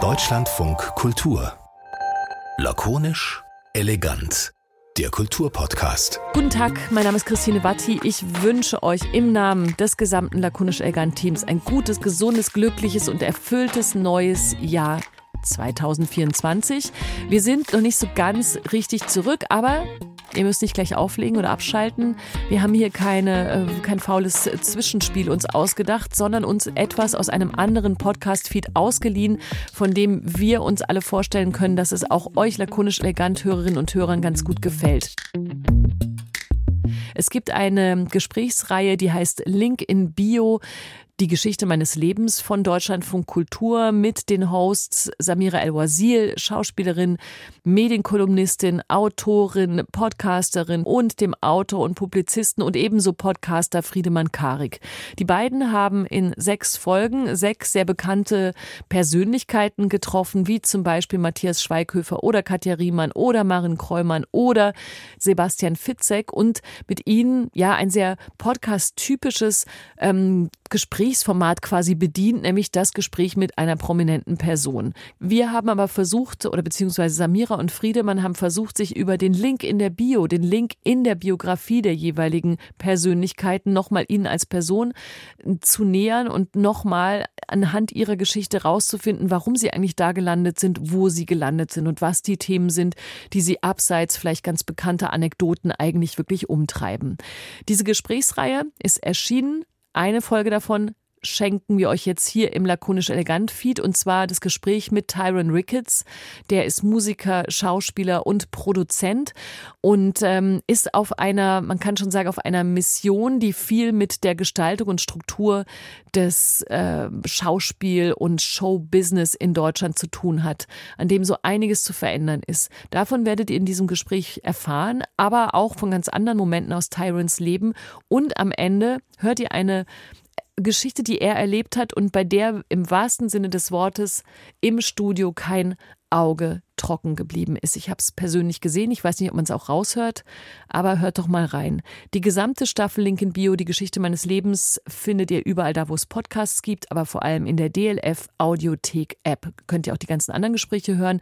Deutschlandfunk Kultur. Lakonisch, elegant. Der Kulturpodcast. Guten Tag, mein Name ist Christine Watti. Ich wünsche euch im Namen des gesamten Lakonisch Elegant Teams ein gutes, gesundes, glückliches und erfülltes neues Jahr 2024. Wir sind noch nicht so ganz richtig zurück, aber Ihr müsst nicht gleich auflegen oder abschalten. Wir haben hier keine, äh, kein faules Zwischenspiel uns ausgedacht, sondern uns etwas aus einem anderen Podcast-Feed ausgeliehen, von dem wir uns alle vorstellen können, dass es auch euch lakonisch elegant Hörerinnen und Hörern ganz gut gefällt. Es gibt eine Gesprächsreihe, die heißt Link in Bio die Geschichte meines Lebens von Deutschlandfunk Kultur mit den Hosts Samira El-Wazil, Schauspielerin, Medienkolumnistin, Autorin, Podcasterin und dem Autor und Publizisten und ebenso Podcaster Friedemann Karik. Die beiden haben in sechs Folgen sechs sehr bekannte Persönlichkeiten getroffen, wie zum Beispiel Matthias Schweighöfer oder Katja Riemann oder Marin Kreumann oder Sebastian Fitzek und mit ihnen ja ein sehr podcast-typisches ähm, Gesprächsformat quasi bedient, nämlich das Gespräch mit einer prominenten Person. Wir haben aber versucht, oder beziehungsweise Samira und Friedemann haben versucht, sich über den Link in der Bio, den Link in der Biografie der jeweiligen Persönlichkeiten nochmal ihnen als Person zu nähern und nochmal anhand ihrer Geschichte rauszufinden, warum sie eigentlich da gelandet sind, wo sie gelandet sind und was die Themen sind, die sie abseits vielleicht ganz bekannter Anekdoten eigentlich wirklich umtreiben. Diese Gesprächsreihe ist erschienen eine Folge davon schenken wir euch jetzt hier im Lakonisch Elegant Feed und zwar das Gespräch mit Tyron Ricketts. Der ist Musiker, Schauspieler und Produzent und ähm, ist auf einer, man kann schon sagen, auf einer Mission, die viel mit der Gestaltung und Struktur des äh, Schauspiel- und Showbusiness in Deutschland zu tun hat, an dem so einiges zu verändern ist. Davon werdet ihr in diesem Gespräch erfahren, aber auch von ganz anderen Momenten aus Tyrons Leben und am Ende hört ihr eine Geschichte, die er erlebt hat und bei der im wahrsten Sinne des Wortes im Studio kein Auge trocken geblieben ist. Ich habe es persönlich gesehen. Ich weiß nicht, ob man es auch raushört, aber hört doch mal rein. Die gesamte Staffel Link in Bio, die Geschichte meines Lebens, findet ihr überall da, wo es Podcasts gibt, aber vor allem in der DLF Audiothek App. Könnt ihr auch die ganzen anderen Gespräche hören.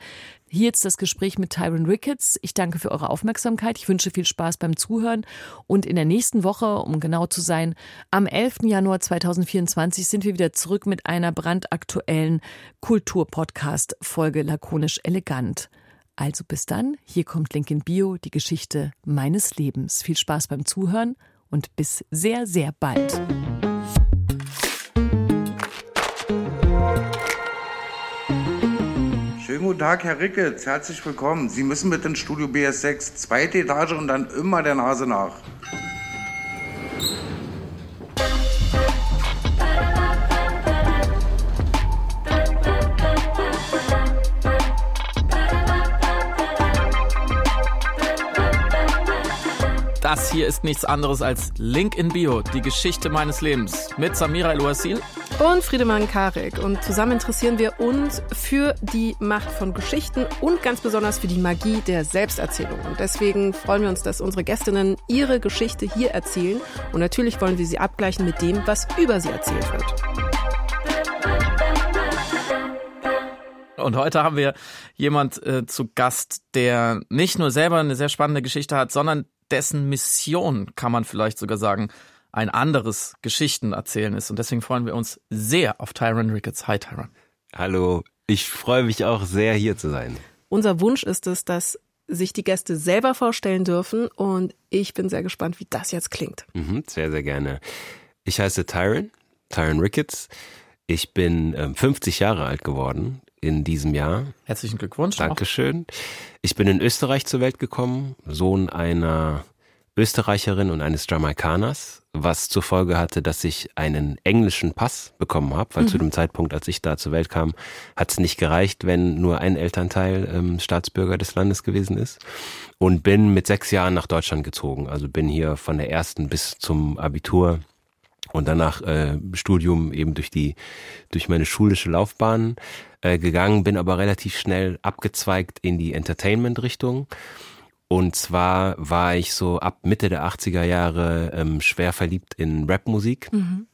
Hier jetzt das Gespräch mit Tyron Ricketts. Ich danke für eure Aufmerksamkeit. Ich wünsche viel Spaß beim Zuhören. Und in der nächsten Woche, um genau zu sein, am 11. Januar 2024 sind wir wieder zurück mit einer brandaktuellen Kulturpodcast-Folge Lakonisch Elegant. Also bis dann, hier kommt Link in Bio, die Geschichte meines Lebens. Viel Spaß beim Zuhören und bis sehr, sehr bald. Schönen guten Tag, Herr Ricketts. Herzlich willkommen. Sie müssen mit ins Studio BS6, zweite Etage und dann immer der Nase nach. Das hier ist nichts anderes als Link in Bio, die Geschichte meines Lebens mit Samira El-Wasil und Friedemann Karik. Und zusammen interessieren wir uns für die Macht von Geschichten und ganz besonders für die Magie der Selbsterzählung. Und deswegen freuen wir uns, dass unsere Gästinnen ihre Geschichte hier erzählen. Und natürlich wollen wir sie abgleichen mit dem, was über sie erzählt wird. Und heute haben wir jemand äh, zu Gast, der nicht nur selber eine sehr spannende Geschichte hat, sondern dessen Mission, kann man vielleicht sogar sagen, ein anderes Geschichten erzählen ist. Und deswegen freuen wir uns sehr auf Tyron Ricketts. Hi Tyron. Hallo, ich freue mich auch sehr hier zu sein. Unser Wunsch ist es, dass sich die Gäste selber vorstellen dürfen und ich bin sehr gespannt, wie das jetzt klingt. Mhm, sehr, sehr gerne. Ich heiße Tyron, Tyron Ricketts. Ich bin ähm, 50 Jahre alt geworden in diesem Jahr. Herzlichen Glückwunsch. Dankeschön. Ich bin in Österreich zur Welt gekommen, Sohn einer Österreicherin und eines Jamaikaners, was zur Folge hatte, dass ich einen englischen Pass bekommen habe, weil mhm. zu dem Zeitpunkt, als ich da zur Welt kam, hat es nicht gereicht, wenn nur ein Elternteil ähm, Staatsbürger des Landes gewesen ist. Und bin mit sechs Jahren nach Deutschland gezogen. Also bin hier von der ersten bis zum Abitur und danach äh, Studium eben durch die durch meine schulische Laufbahn äh, gegangen, bin aber relativ schnell abgezweigt in die Entertainment-Richtung. Und zwar war ich so ab Mitte der 80er Jahre ähm, schwer verliebt in Rapmusik. Mhm.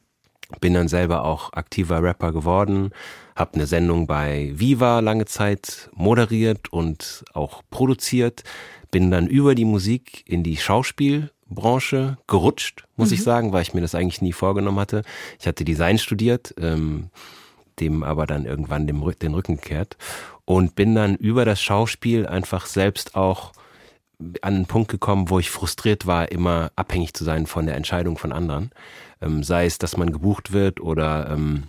bin dann selber auch aktiver Rapper geworden, habe eine Sendung bei Viva lange Zeit moderiert und auch produziert, bin dann über die Musik in die Schauspielbranche gerutscht, muss mhm. ich sagen, weil ich mir das eigentlich nie vorgenommen hatte. Ich hatte Design studiert, ähm, dem aber dann irgendwann dem, den Rücken gekehrt und bin dann über das Schauspiel einfach selbst auch an einen Punkt gekommen, wo ich frustriert war, immer abhängig zu sein von der Entscheidung von anderen. Ähm, sei es, dass man gebucht wird oder ähm,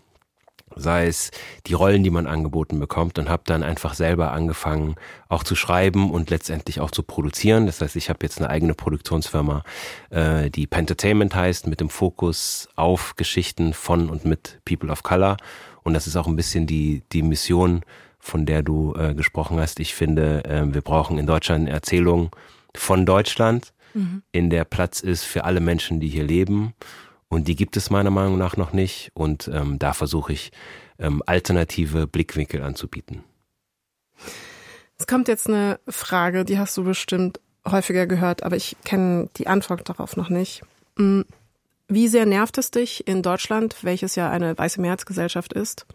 sei es die Rollen, die man angeboten bekommt und habe dann einfach selber angefangen, auch zu schreiben und letztendlich auch zu produzieren. Das heißt, ich habe jetzt eine eigene Produktionsfirma, äh, die Pentertainment heißt, mit dem Fokus auf Geschichten von und mit People of Color. Und das ist auch ein bisschen die, die Mission, von der du äh, gesprochen hast. Ich finde, äh, wir brauchen in Deutschland eine Erzählung von Deutschland, mhm. in der Platz ist für alle Menschen, die hier leben und die gibt es meiner Meinung nach noch nicht. Und ähm, da versuche ich, ähm, alternative Blickwinkel anzubieten. Es kommt jetzt eine Frage, die hast du bestimmt häufiger gehört, aber ich kenne die Antwort darauf noch nicht. Mm, wie sehr nervt es dich in Deutschland, welches ja eine weiße Mehrheitsgesellschaft ist,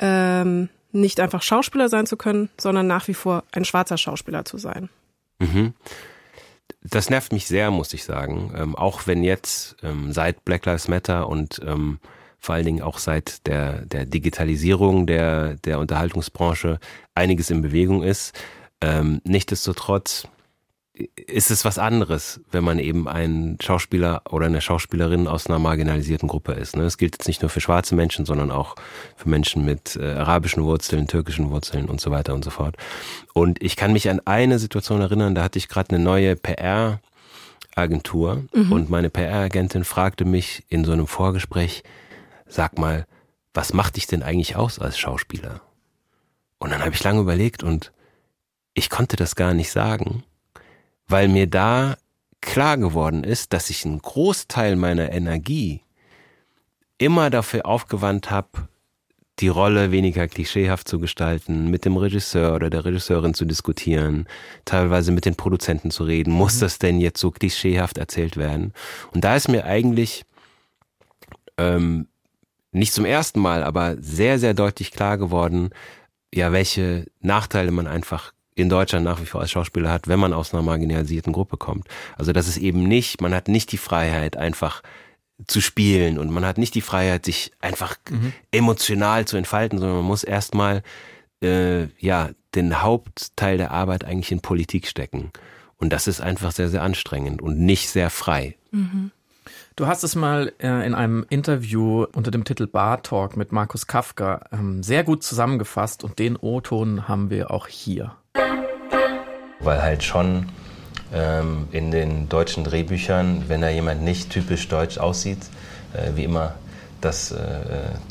ähm, nicht einfach Schauspieler sein zu können, sondern nach wie vor ein schwarzer Schauspieler zu sein? Mhm das nervt mich sehr, muss ich sagen. Ähm, auch wenn jetzt ähm, seit Black Lives Matter und ähm, vor allen Dingen auch seit der, der Digitalisierung der, der Unterhaltungsbranche einiges in Bewegung ist. Ähm, nichtsdestotrotz ist es was anderes, wenn man eben ein Schauspieler oder eine Schauspielerin aus einer marginalisierten Gruppe ist. Ne? Es gilt jetzt nicht nur für schwarze Menschen, sondern auch für Menschen mit äh, arabischen Wurzeln, türkischen Wurzeln und so weiter und so fort. Und ich kann mich an eine Situation erinnern, da hatte ich gerade eine neue PR Agentur mhm. und meine PR-Agentin fragte mich in so einem Vorgespräch, sag mal, was macht dich denn eigentlich aus als Schauspieler? Und dann habe ich lange überlegt und ich konnte das gar nicht sagen weil mir da klar geworden ist, dass ich einen Großteil meiner Energie immer dafür aufgewandt habe, die Rolle weniger klischeehaft zu gestalten, mit dem Regisseur oder der Regisseurin zu diskutieren, teilweise mit den Produzenten zu reden. Muss mhm. das denn jetzt so klischeehaft erzählt werden? Und da ist mir eigentlich ähm, nicht zum ersten Mal, aber sehr, sehr deutlich klar geworden, ja, welche Nachteile man einfach in Deutschland nach wie vor als Schauspieler hat, wenn man aus einer marginalisierten Gruppe kommt. Also das ist eben nicht, man hat nicht die Freiheit einfach zu spielen und man hat nicht die Freiheit, sich einfach mhm. emotional zu entfalten, sondern man muss erstmal äh, ja den Hauptteil der Arbeit eigentlich in Politik stecken. Und das ist einfach sehr, sehr anstrengend und nicht sehr frei. Mhm. Du hast es mal äh, in einem Interview unter dem Titel Bar Talk mit Markus Kafka ähm, sehr gut zusammengefasst und den O-Ton haben wir auch hier. Weil halt schon ähm, in den deutschen Drehbüchern, wenn da jemand nicht typisch deutsch aussieht, äh, wie immer das äh,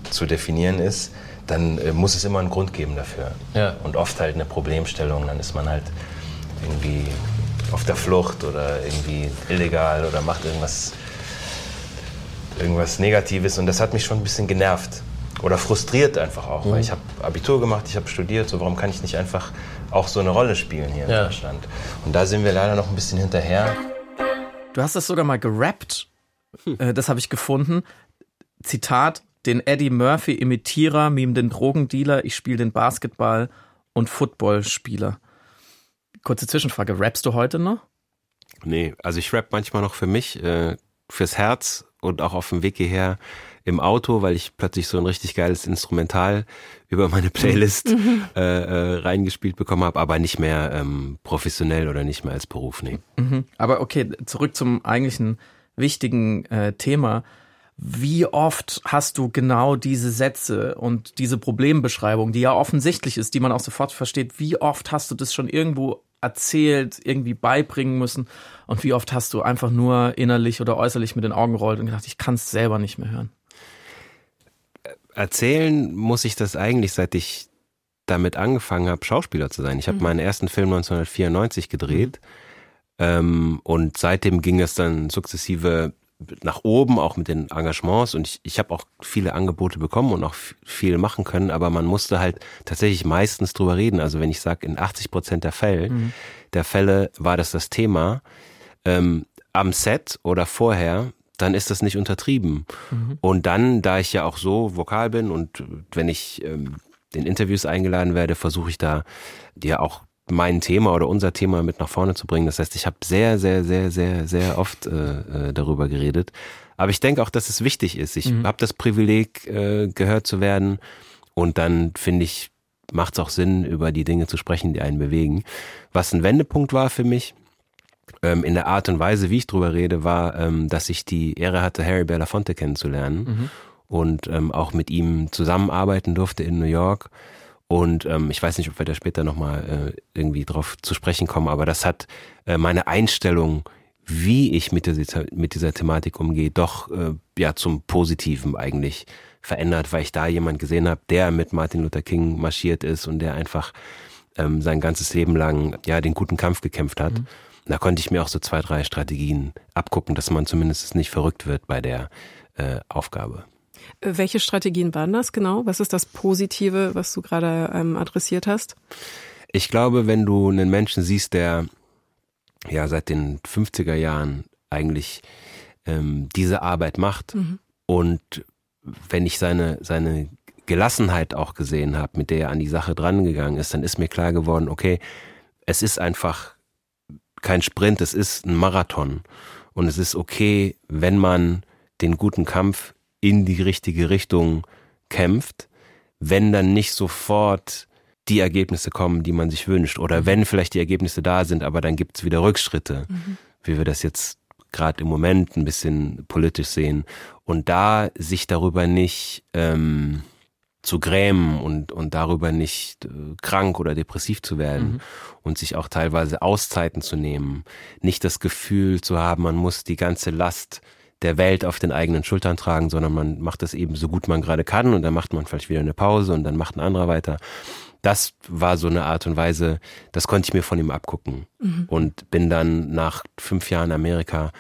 zu definieren ist, dann äh, muss es immer einen Grund geben dafür. Ja. Und oft halt eine Problemstellung, dann ist man halt irgendwie auf der Flucht oder irgendwie illegal oder macht irgendwas, irgendwas Negatives und das hat mich schon ein bisschen genervt oder frustriert einfach auch, mhm. weil ich habe Abitur gemacht, ich habe studiert, so warum kann ich nicht einfach auch so eine Rolle spielen hier in ja. Deutschland? Und da sind wir leider noch ein bisschen hinterher. Du hast das sogar mal gerappt, hm. Äh, das habe ich gefunden. Zitat, den Eddie Murphy Imitierer, meme den Drogendealer, ich spiele den Basketball und Footballspieler. Kurze Zwischenfrage, rappst du heute noch? Nee, also ich rap manchmal noch für mich, äh, fürs Herz und auch auf dem Weg hierher im Auto, weil ich plötzlich so ein richtig geiles Instrumental über meine Playlist mhm. äh, äh, reingespielt bekommen habe, aber nicht mehr ähm, professionell oder nicht mehr als Beruf. Nee. Mhm. Aber okay, zurück zum eigentlichen wichtigen äh, Thema. Wie oft hast du genau diese Sätze und diese Problembeschreibung, die ja offensichtlich ist, die man auch sofort versteht, wie oft hast du das schon irgendwo erzählt, irgendwie beibringen müssen und wie oft hast du einfach nur innerlich oder äußerlich mit den Augen gerollt und gedacht, ich kann es selber nicht mehr hören? Erzählen muss ich das eigentlich, seit ich damit angefangen habe, Schauspieler zu sein. Ich habe mhm. meinen ersten Film 1994 gedreht mhm. ähm, und seitdem ging es dann sukzessive nach oben, auch mit den Engagements und ich, ich habe auch viele Angebote bekommen und auch viel machen können, aber man musste halt tatsächlich meistens drüber reden. Also wenn ich sage, in 80 Prozent der Fälle, mhm. der Fälle war das das Thema. Ähm, am Set oder vorher dann ist das nicht untertrieben. Mhm. Und dann, da ich ja auch so vokal bin und wenn ich ähm, in Interviews eingeladen werde, versuche ich da ja auch mein Thema oder unser Thema mit nach vorne zu bringen. Das heißt, ich habe sehr, sehr, sehr, sehr, sehr oft äh, äh darüber geredet. Aber ich denke auch, dass es wichtig ist. Ich mhm. habe das Privileg, äh, gehört zu werden. Und dann finde ich, macht es auch Sinn, über die Dinge zu sprechen, die einen bewegen. Was ein Wendepunkt war für mich, ähm, in der Art und Weise, wie ich drüber rede, war, ähm, dass ich die Ehre hatte, Harry Belafonte kennenzulernen mhm. und ähm, auch mit ihm zusammenarbeiten durfte in New York. Und ähm, ich weiß nicht, ob wir da später nochmal äh, irgendwie drauf zu sprechen kommen, aber das hat äh, meine Einstellung, wie ich mit dieser, mit dieser Thematik umgehe, doch äh, ja zum Positiven eigentlich verändert, weil ich da jemand gesehen habe, der mit Martin Luther King marschiert ist und der einfach ähm, sein ganzes Leben lang ja den guten Kampf gekämpft hat. Mhm. Da konnte ich mir auch so zwei, drei Strategien abgucken, dass man zumindest nicht verrückt wird bei der äh, Aufgabe. Welche Strategien waren das genau? Was ist das Positive, was du gerade ähm, adressiert hast? Ich glaube, wenn du einen Menschen siehst, der ja seit den 50er Jahren eigentlich ähm, diese Arbeit macht mhm. und wenn ich seine, seine Gelassenheit auch gesehen habe, mit der er an die Sache drangegangen ist, dann ist mir klar geworden, okay, es ist einfach kein Sprint, es ist ein Marathon. Und es ist okay, wenn man den guten Kampf in die richtige Richtung kämpft, wenn dann nicht sofort die Ergebnisse kommen, die man sich wünscht. Oder wenn vielleicht die Ergebnisse da sind, aber dann gibt es wieder Rückschritte, mhm. wie wir das jetzt gerade im Moment ein bisschen politisch sehen. Und da sich darüber nicht ähm, zu grämen und, und darüber nicht äh, krank oder depressiv zu werden mhm. und sich auch teilweise Auszeiten zu nehmen, nicht das Gefühl zu haben, man muss die ganze Last der Welt auf den eigenen Schultern tragen, sondern man macht das eben so gut man gerade kann und dann macht man vielleicht wieder eine Pause und dann macht ein anderer weiter. Das war so eine Art und Weise, das konnte ich mir von ihm abgucken mhm. und bin dann nach fünf Jahren Amerika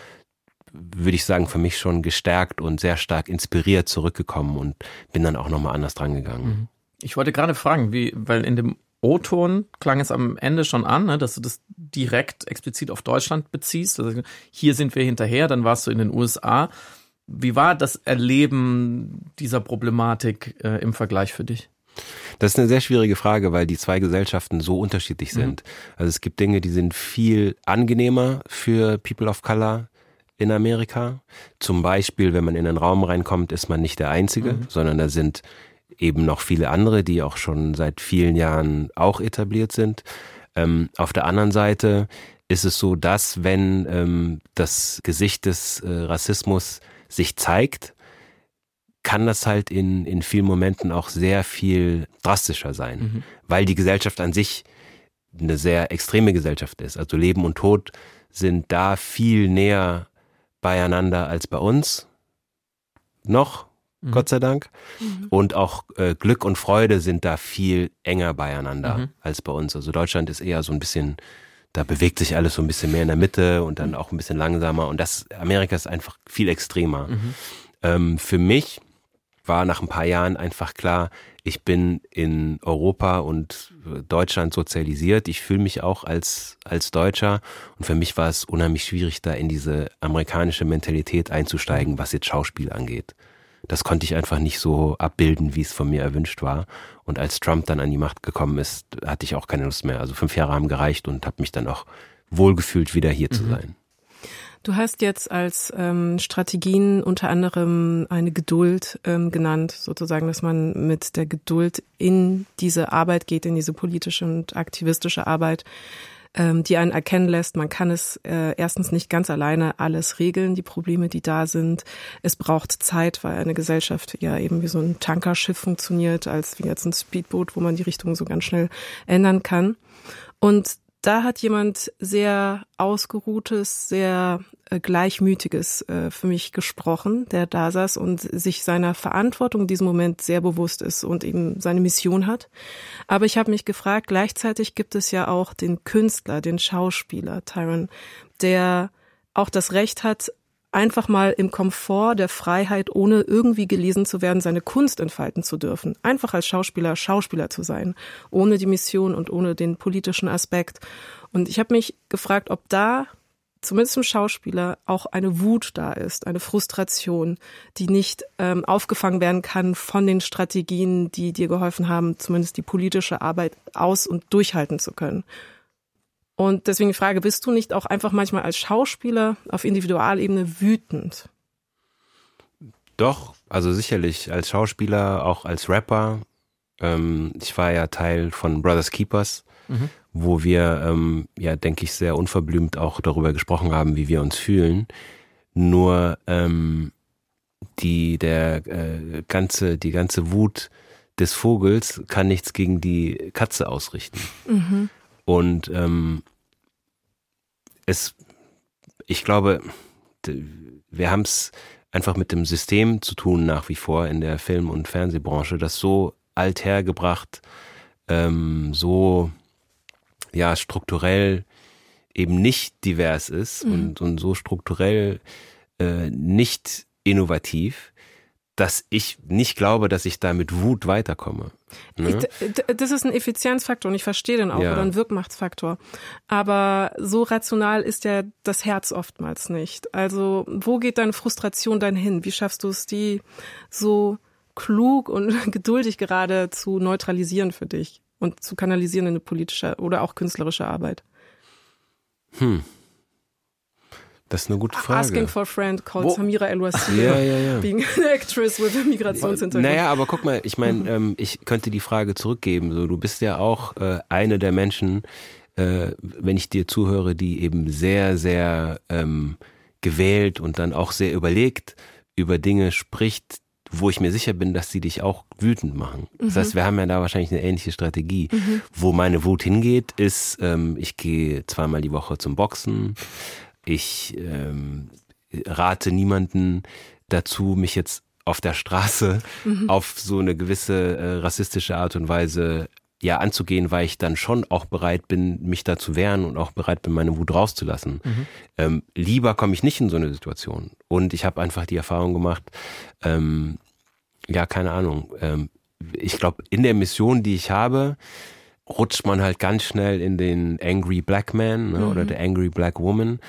würde ich sagen, für mich schon gestärkt und sehr stark inspiriert zurückgekommen und bin dann auch nochmal anders drangegangen. Mhm. Ich wollte gerade fragen, wie, weil in dem O-Ton klang es am Ende schon an, ne, dass du das direkt explizit auf Deutschland beziehst. Also hier sind wir hinterher, dann warst du in den USA. Wie war das Erleben dieser Problematik äh, im Vergleich für dich? Das ist eine sehr schwierige Frage, weil die zwei Gesellschaften so unterschiedlich mhm. sind. Mhm. Also es gibt Dinge, die sind viel angenehmer für People of Color in Amerika. Zum Beispiel, wenn man in einen Raum reinkommt, ist man nicht der Einzige, mhm. sondern da sind eben noch viele andere, die auch schon seit vielen Jahren auch etabliert sind. Ähm, auf der anderen Seite ist es so, dass wenn ähm, das Gesicht des äh, Rassismus sich zeigt, kann das halt in, in vielen Momenten auch sehr viel drastischer sein, mhm. weil die Gesellschaft an sich eine sehr extreme Gesellschaft ist. Also Leben und Tod sind da viel näher beieinander als bei uns. Noch, mhm. Gott sei Dank. Mhm. Und auch äh, Glück und Freude sind da viel enger beieinander mhm. als bei uns. Also Deutschland ist eher so ein bisschen, da bewegt sich alles so ein bisschen mehr in der Mitte und dann auch ein bisschen langsamer. Und das, Amerika ist einfach viel extremer. Mhm. Ähm, für mich war nach ein paar Jahren einfach klar, ich bin in Europa und Deutschland sozialisiert. Ich fühle mich auch als, als Deutscher. Und für mich war es unheimlich schwierig, da in diese amerikanische Mentalität einzusteigen, was jetzt Schauspiel angeht. Das konnte ich einfach nicht so abbilden, wie es von mir erwünscht war. Und als Trump dann an die Macht gekommen ist, hatte ich auch keine Lust mehr. Also fünf Jahre haben gereicht und habe mich dann auch wohlgefühlt, wieder hier mhm. zu sein. Du hast jetzt als ähm, Strategien unter anderem eine Geduld ähm, genannt, sozusagen, dass man mit der Geduld in diese Arbeit geht, in diese politische und aktivistische Arbeit, ähm, die einen erkennen lässt, man kann es äh, erstens nicht ganz alleine alles regeln, die Probleme, die da sind. Es braucht Zeit, weil eine Gesellschaft ja eben wie so ein Tankerschiff funktioniert, als wie jetzt ein Speedboot, wo man die Richtung so ganz schnell ändern kann. Und da hat jemand sehr ausgeruhtes, sehr äh, gleichmütiges äh, für mich gesprochen, der da saß und sich seiner Verantwortung in diesem Moment sehr bewusst ist und eben seine Mission hat. Aber ich habe mich gefragt, gleichzeitig gibt es ja auch den Künstler, den Schauspieler Tyron, der auch das Recht hat, einfach mal im Komfort der Freiheit, ohne irgendwie gelesen zu werden, seine Kunst entfalten zu dürfen. Einfach als Schauspieler Schauspieler zu sein, ohne die Mission und ohne den politischen Aspekt. Und ich habe mich gefragt, ob da zumindest im Schauspieler auch eine Wut da ist, eine Frustration, die nicht ähm, aufgefangen werden kann von den Strategien, die dir geholfen haben, zumindest die politische Arbeit aus- und durchhalten zu können. Und deswegen die Frage, bist du nicht auch einfach manchmal als Schauspieler auf Individualebene wütend? Doch, also sicherlich als Schauspieler, auch als Rapper. Ähm, ich war ja Teil von Brothers Keepers, mhm. wo wir, ähm, ja, denke ich, sehr unverblümt auch darüber gesprochen haben, wie wir uns fühlen. Nur ähm, die der äh, ganze die ganze Wut des Vogels kann nichts gegen die Katze ausrichten. Mhm. Und ähm, es, ich glaube, wir haben es einfach mit dem System zu tun nach wie vor in der Film- und Fernsehbranche, das so althergebracht, ähm, so ja strukturell eben nicht divers ist mhm. und, und so strukturell äh, nicht innovativ, dass ich nicht glaube, dass ich da mit Wut weiterkomme. Ne? Das ist ein Effizienzfaktor und ich verstehe den auch ja. oder ein Wirkmachtsfaktor. Aber so rational ist ja das Herz oftmals nicht. Also wo geht deine Frustration dann hin? Wie schaffst du es, die so klug und geduldig gerade zu neutralisieren für dich und zu kanalisieren in eine politische oder auch künstlerische Arbeit? Hm. Das ist eine gute Frage. Asking for a friend called Wo? Samira el ja, ja, ja. being an actress with a Migrationshintergrund. Naja, aber guck mal, ich meine, ähm, ich könnte die Frage zurückgeben. So, du bist ja auch äh, eine der Menschen, äh, wenn ich dir zuhöre, die eben sehr, sehr ähm, gewählt und dann auch sehr überlegt über Dinge spricht, wo ich mir sicher bin, dass sie dich auch wütend machen. Das mhm. heißt, wir haben ja da wahrscheinlich eine ähnliche Strategie. Mhm. Wo meine Wut hingeht, ist, ähm, ich gehe zweimal die Woche zum Boxen. Ich ähm, rate niemanden dazu, mich jetzt auf der Straße mhm. auf so eine gewisse äh, rassistische Art und Weise ja anzugehen, weil ich dann schon auch bereit bin, mich da zu wehren und auch bereit bin, meine Wut rauszulassen. Mhm. Ähm, lieber komme ich nicht in so eine Situation. Und ich habe einfach die Erfahrung gemacht, ähm, ja, keine Ahnung. Ähm, ich glaube, in der Mission, die ich habe, rutscht man halt ganz schnell in den Angry Black Man ne, mhm. oder der Angry Black Woman.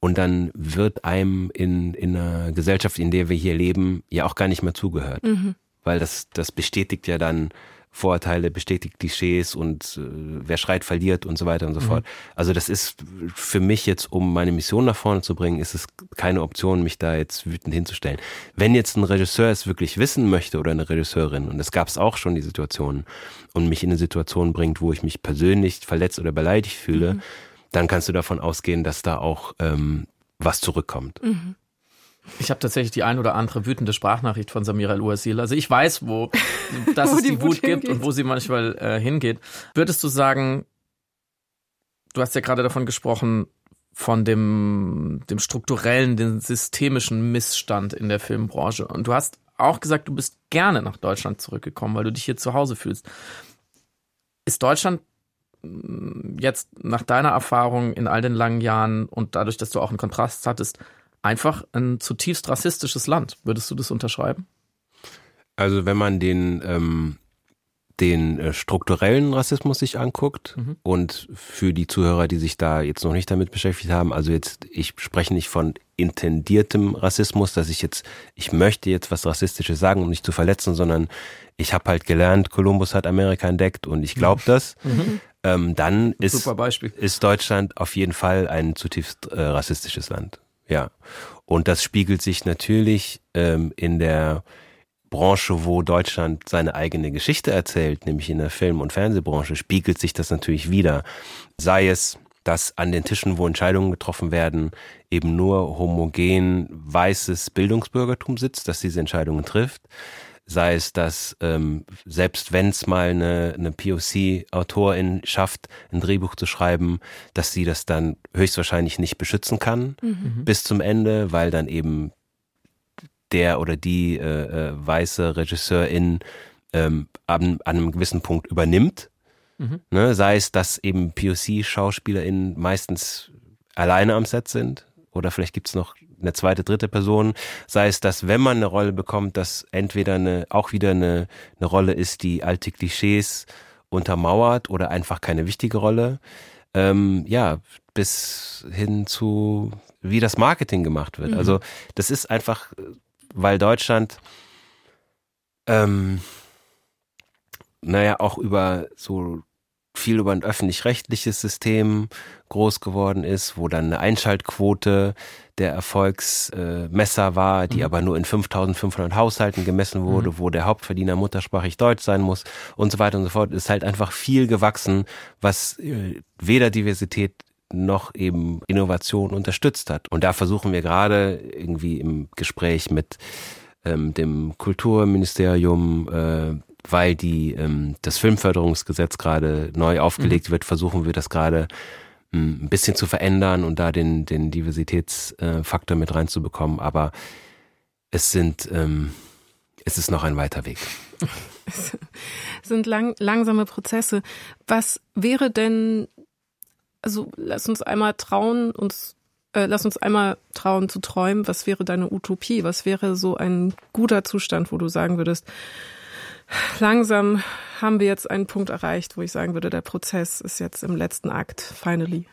Und dann wird einem in, in einer Gesellschaft, in der wir hier leben, ja auch gar nicht mehr zugehört. Mhm. Weil das, das bestätigt ja dann Vorurteile, bestätigt Klischees und äh, wer schreit, verliert und so weiter und so mhm. fort. Also das ist für mich jetzt, um meine Mission nach vorne zu bringen, ist es keine Option, mich da jetzt wütend hinzustellen. Wenn jetzt ein Regisseur es wirklich wissen möchte oder eine Regisseurin, und es gab es auch schon die Situation, und mich in eine Situation bringt, wo ich mich persönlich verletzt oder beleidigt fühle, mhm dann kannst du davon ausgehen, dass da auch ähm, was zurückkommt. Mhm. Ich habe tatsächlich die ein oder andere wütende Sprachnachricht von Samira El-Uasil. Also ich weiß, wo, dass wo es die, die Wut, Wut gibt und wo sie manchmal äh, hingeht. Würdest du sagen, du hast ja gerade davon gesprochen, von dem, dem strukturellen, dem systemischen Missstand in der Filmbranche. Und du hast auch gesagt, du bist gerne nach Deutschland zurückgekommen, weil du dich hier zu Hause fühlst. Ist Deutschland jetzt nach deiner Erfahrung in all den langen Jahren und dadurch, dass du auch einen Kontrast hattest, einfach ein zutiefst rassistisches Land. Würdest du das unterschreiben? Also wenn man den, ähm, den äh, strukturellen Rassismus sich anguckt mhm. und für die Zuhörer, die sich da jetzt noch nicht damit beschäftigt haben, also jetzt, ich spreche nicht von intendiertem Rassismus, dass ich jetzt, ich möchte jetzt was Rassistisches sagen, um nicht zu verletzen, sondern ich habe halt gelernt, Kolumbus hat Amerika entdeckt und ich glaube das. Mhm ähm, dann ist, ist Deutschland auf jeden Fall ein zutiefst äh, rassistisches Land. Ja. Und das spiegelt sich natürlich ähm, in der Branche, wo Deutschland seine eigene Geschichte erzählt, nämlich in der Film- und Fernsehbranche, spiegelt sich das natürlich wieder. Sei es, dass an den Tischen, wo Entscheidungen getroffen werden, eben nur homogen weißes Bildungsbürgertum sitzt, das diese Entscheidungen trifft sei es, dass ähm, selbst wenn es mal eine, eine POC-Autorin schafft, ein Drehbuch zu schreiben, dass sie das dann höchstwahrscheinlich nicht beschützen kann mhm. bis zum Ende, weil dann eben der oder die äh, äh, weiße Regisseurin ähm, an, an einem gewissen Punkt übernimmt. Mhm. Ne, sei es, dass eben POC-SchauspielerInnen meistens alleine am Set sind oder vielleicht gibt's noch eine zweite, dritte Person, sei es, dass wenn man eine Rolle bekommt, dass entweder eine, auch wieder eine, eine Rolle ist, die alte Klischees untermauert oder einfach keine wichtige Rolle. ähm, ja, bis hin zu wie das Marketing gemacht wird. Mhm. Also das ist einfach, weil Deutschland ähm, naja auch über so viel über ein öffentlich-rechtliches System groß geworden ist, wo dann eine Einschaltquote der Erfolgsmesser war, die mhm. aber nur in 5500 Haushalten gemessen wurde, mhm. wo der Hauptverdiener muttersprachig Deutsch sein muss und so weiter und so fort, ist halt einfach viel gewachsen, was äh, weder Diversität noch eben Innovation unterstützt hat. Und da versuchen wir gerade irgendwie im Gespräch mit ähm, dem Kulturministerium, äh, weil die ähm, das Filmförderungsgesetz gerade neu aufgelegt mhm. wird, versuchen wir das gerade ein bisschen zu verändern und da den, den Diversitätsfaktor mit reinzubekommen. Aber es sind ähm, es ist noch ein weiter Weg. es sind lang, langsame Prozesse. Was wäre denn, also lass uns einmal trauen, uns äh, lass uns einmal trauen zu träumen. Was wäre deine Utopie? Was wäre so ein guter Zustand, wo du sagen würdest, langsam haben wir jetzt einen Punkt erreicht, wo ich sagen würde, der Prozess ist jetzt im letzten Akt, finally.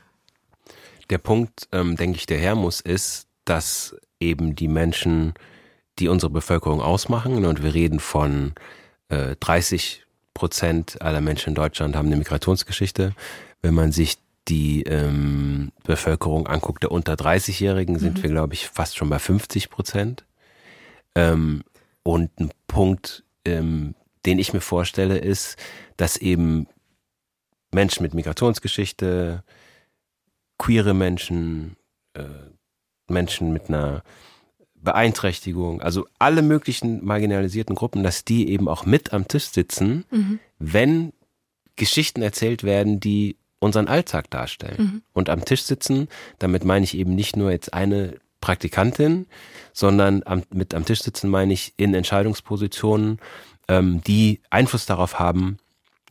Der Punkt, ähm, denke ich, der her muss, ist, dass eben die Menschen, die unsere Bevölkerung ausmachen, und wir reden von äh, 30 Prozent aller Menschen in Deutschland haben eine Migrationsgeschichte. Wenn man sich die ähm, Bevölkerung anguckt, der unter 30-Jährigen, sind mhm. wir, glaube ich, fast schon bei 50 Prozent. Ähm, und ein Punkt, ähm, den ich mir vorstelle, ist, dass eben Menschen mit Migrationsgeschichte, queere Menschen, äh, Menschen mit einer Beeinträchtigung, also alle möglichen marginalisierten Gruppen, dass die eben auch mit am Tisch sitzen, mhm. wenn Geschichten erzählt werden, die unseren Alltag darstellen. Mhm. Und am Tisch sitzen, damit meine ich eben nicht nur jetzt eine Praktikantin, sondern am, mit am Tisch sitzen meine ich in Entscheidungspositionen, ähm, die Einfluss darauf haben,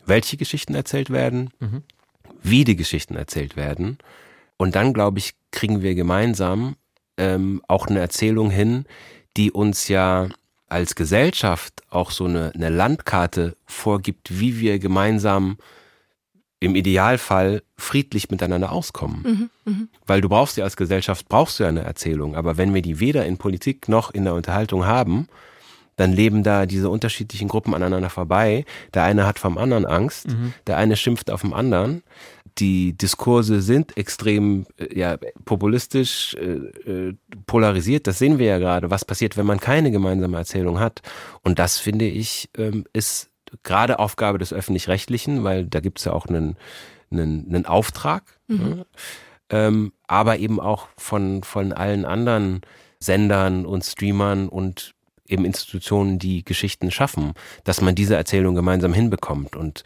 welche Geschichten erzählt werden, mhm. wie die Geschichten erzählt werden. Und dann, glaube ich, kriegen wir gemeinsam ähm, auch eine Erzählung hin, die uns ja als Gesellschaft auch so eine, eine Landkarte vorgibt, wie wir gemeinsam im Idealfall friedlich miteinander auskommen. Mhm, mh. Weil du brauchst ja als Gesellschaft, brauchst du ja eine Erzählung. Aber wenn wir die weder in Politik noch in der Unterhaltung haben, dann leben da diese unterschiedlichen Gruppen aneinander vorbei. Der eine hat vom anderen Angst, mhm. der eine schimpft auf dem anderen. Die Diskurse sind extrem äh, ja, populistisch äh, äh, polarisiert. Das sehen wir ja gerade. Was passiert, wenn man keine gemeinsame Erzählung hat? Und das finde ich ähm, ist gerade Aufgabe des öffentlich-rechtlichen, weil da gibt es ja auch einen, einen, einen Auftrag. Mhm. Ne? Ähm, aber eben auch von, von allen anderen Sendern und Streamern und eben Institutionen, die Geschichten schaffen, dass man diese Erzählung gemeinsam hinbekommt. Und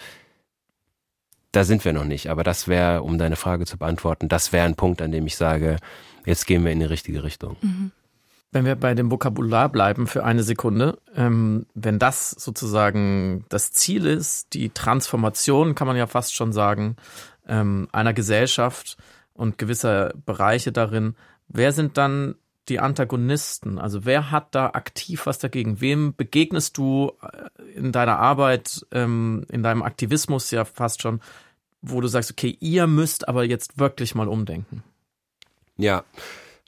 da sind wir noch nicht. Aber das wäre, um deine Frage zu beantworten, das wäre ein Punkt, an dem ich sage, jetzt gehen wir in die richtige Richtung. Mhm. Wenn wir bei dem Vokabular bleiben für eine Sekunde, ähm, wenn das sozusagen das Ziel ist, die Transformation, kann man ja fast schon sagen, ähm, einer Gesellschaft und gewisser Bereiche darin, wer sind dann die Antagonisten? Also wer hat da aktiv was dagegen? Wem begegnest du äh, in deiner Arbeit, ähm, in deinem Aktivismus ja fast schon, wo du sagst, okay, ihr müsst aber jetzt wirklich mal umdenken? Ja,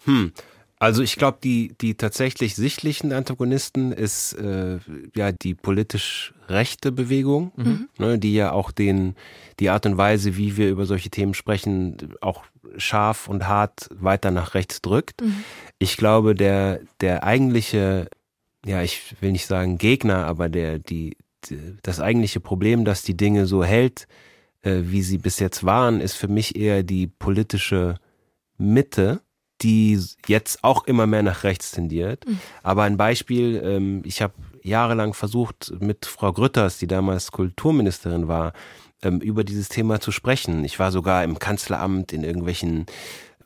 hm. Also ich glaube, die, die tatsächlich sichtlichen Antagonisten ist äh, ja die politisch rechte Bewegung, mhm. ne, die ja auch den die Art und Weise, wie wir über solche Themen sprechen, auch scharf und hart weiter nach rechts drückt. Mhm. Ich glaube, der der eigentliche, ja, ich will nicht sagen Gegner, aber der die, die das eigentliche Problem, dass die Dinge so hält, äh, wie sie bis jetzt waren, ist für mich eher die politische Mitte die jetzt auch immer mehr nach rechts tendiert. Mhm. Aber ein Beispiel, ähm, ich habe jahrelang versucht, mit Frau Grütters, die damals Kulturministerin war, ähm, über dieses Thema zu sprechen. Ich war sogar im Kanzleramt in irgendwelchen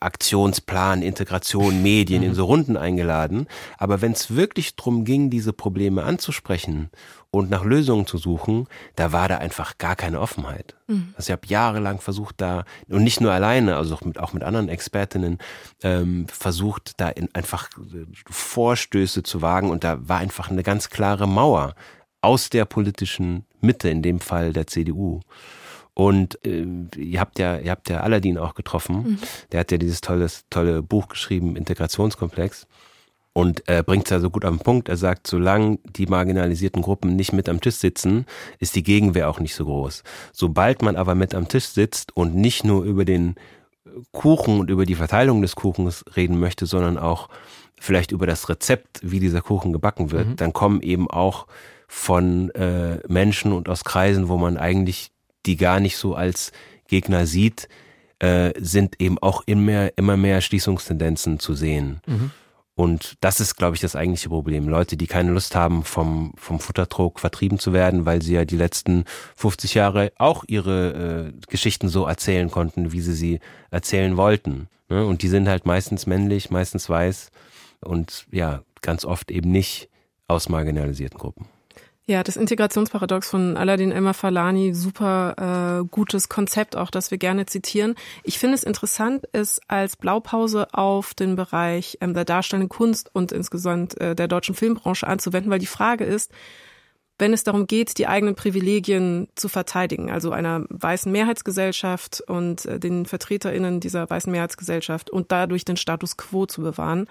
Aktionsplan, Integration, Medien, in mhm. so Runden eingeladen. Aber wenn es wirklich drum ging, diese Probleme anzusprechen und nach Lösungen zu suchen, da war da einfach gar keine Offenheit. Mhm. Also ich habe jahrelang versucht da, und nicht nur alleine, also auch mit, auch mit anderen Expertinnen, ähm, versucht da in einfach äh, Vorstöße zu wagen und da war einfach eine ganz klare Mauer aus der politischen Mitte, in dem Fall der CDU. Und äh, ihr habt ja, ihr habt ja Aladdin auch getroffen. Mhm. Der hat ja dieses tolles, tolle Buch geschrieben, Integrationskomplex. Und er bringt es ja so gut am Punkt. Er sagt, solange die marginalisierten Gruppen nicht mit am Tisch sitzen, ist die Gegenwehr auch nicht so groß. Sobald man aber mit am Tisch sitzt und nicht nur über den Kuchen und über die Verteilung des Kuchens reden möchte, sondern auch vielleicht über das Rezept, wie dieser Kuchen gebacken wird, mhm. dann kommen eben auch von äh, Menschen und aus Kreisen, wo man eigentlich die gar nicht so als Gegner sieht, äh, sind eben auch immer, immer mehr Schließungstendenzen zu sehen. Mhm. Und das ist, glaube ich, das eigentliche Problem. Leute, die keine Lust haben, vom, vom Futtertrog vertrieben zu werden, weil sie ja die letzten 50 Jahre auch ihre äh, Geschichten so erzählen konnten, wie sie sie erzählen wollten. Ne? Und die sind halt meistens männlich, meistens weiß und ja, ganz oft eben nicht aus marginalisierten Gruppen. Ja, das Integrationsparadox von Aladdin Elmar Falani, super äh, gutes Konzept auch, das wir gerne zitieren. Ich finde es interessant, es als Blaupause auf den Bereich ähm, der darstellenden Kunst und insgesamt äh, der deutschen Filmbranche anzuwenden, weil die Frage ist, wenn es darum geht, die eigenen Privilegien zu verteidigen, also einer weißen Mehrheitsgesellschaft und äh, den VertreterInnen dieser weißen Mehrheitsgesellschaft und dadurch den Status quo zu bewahren,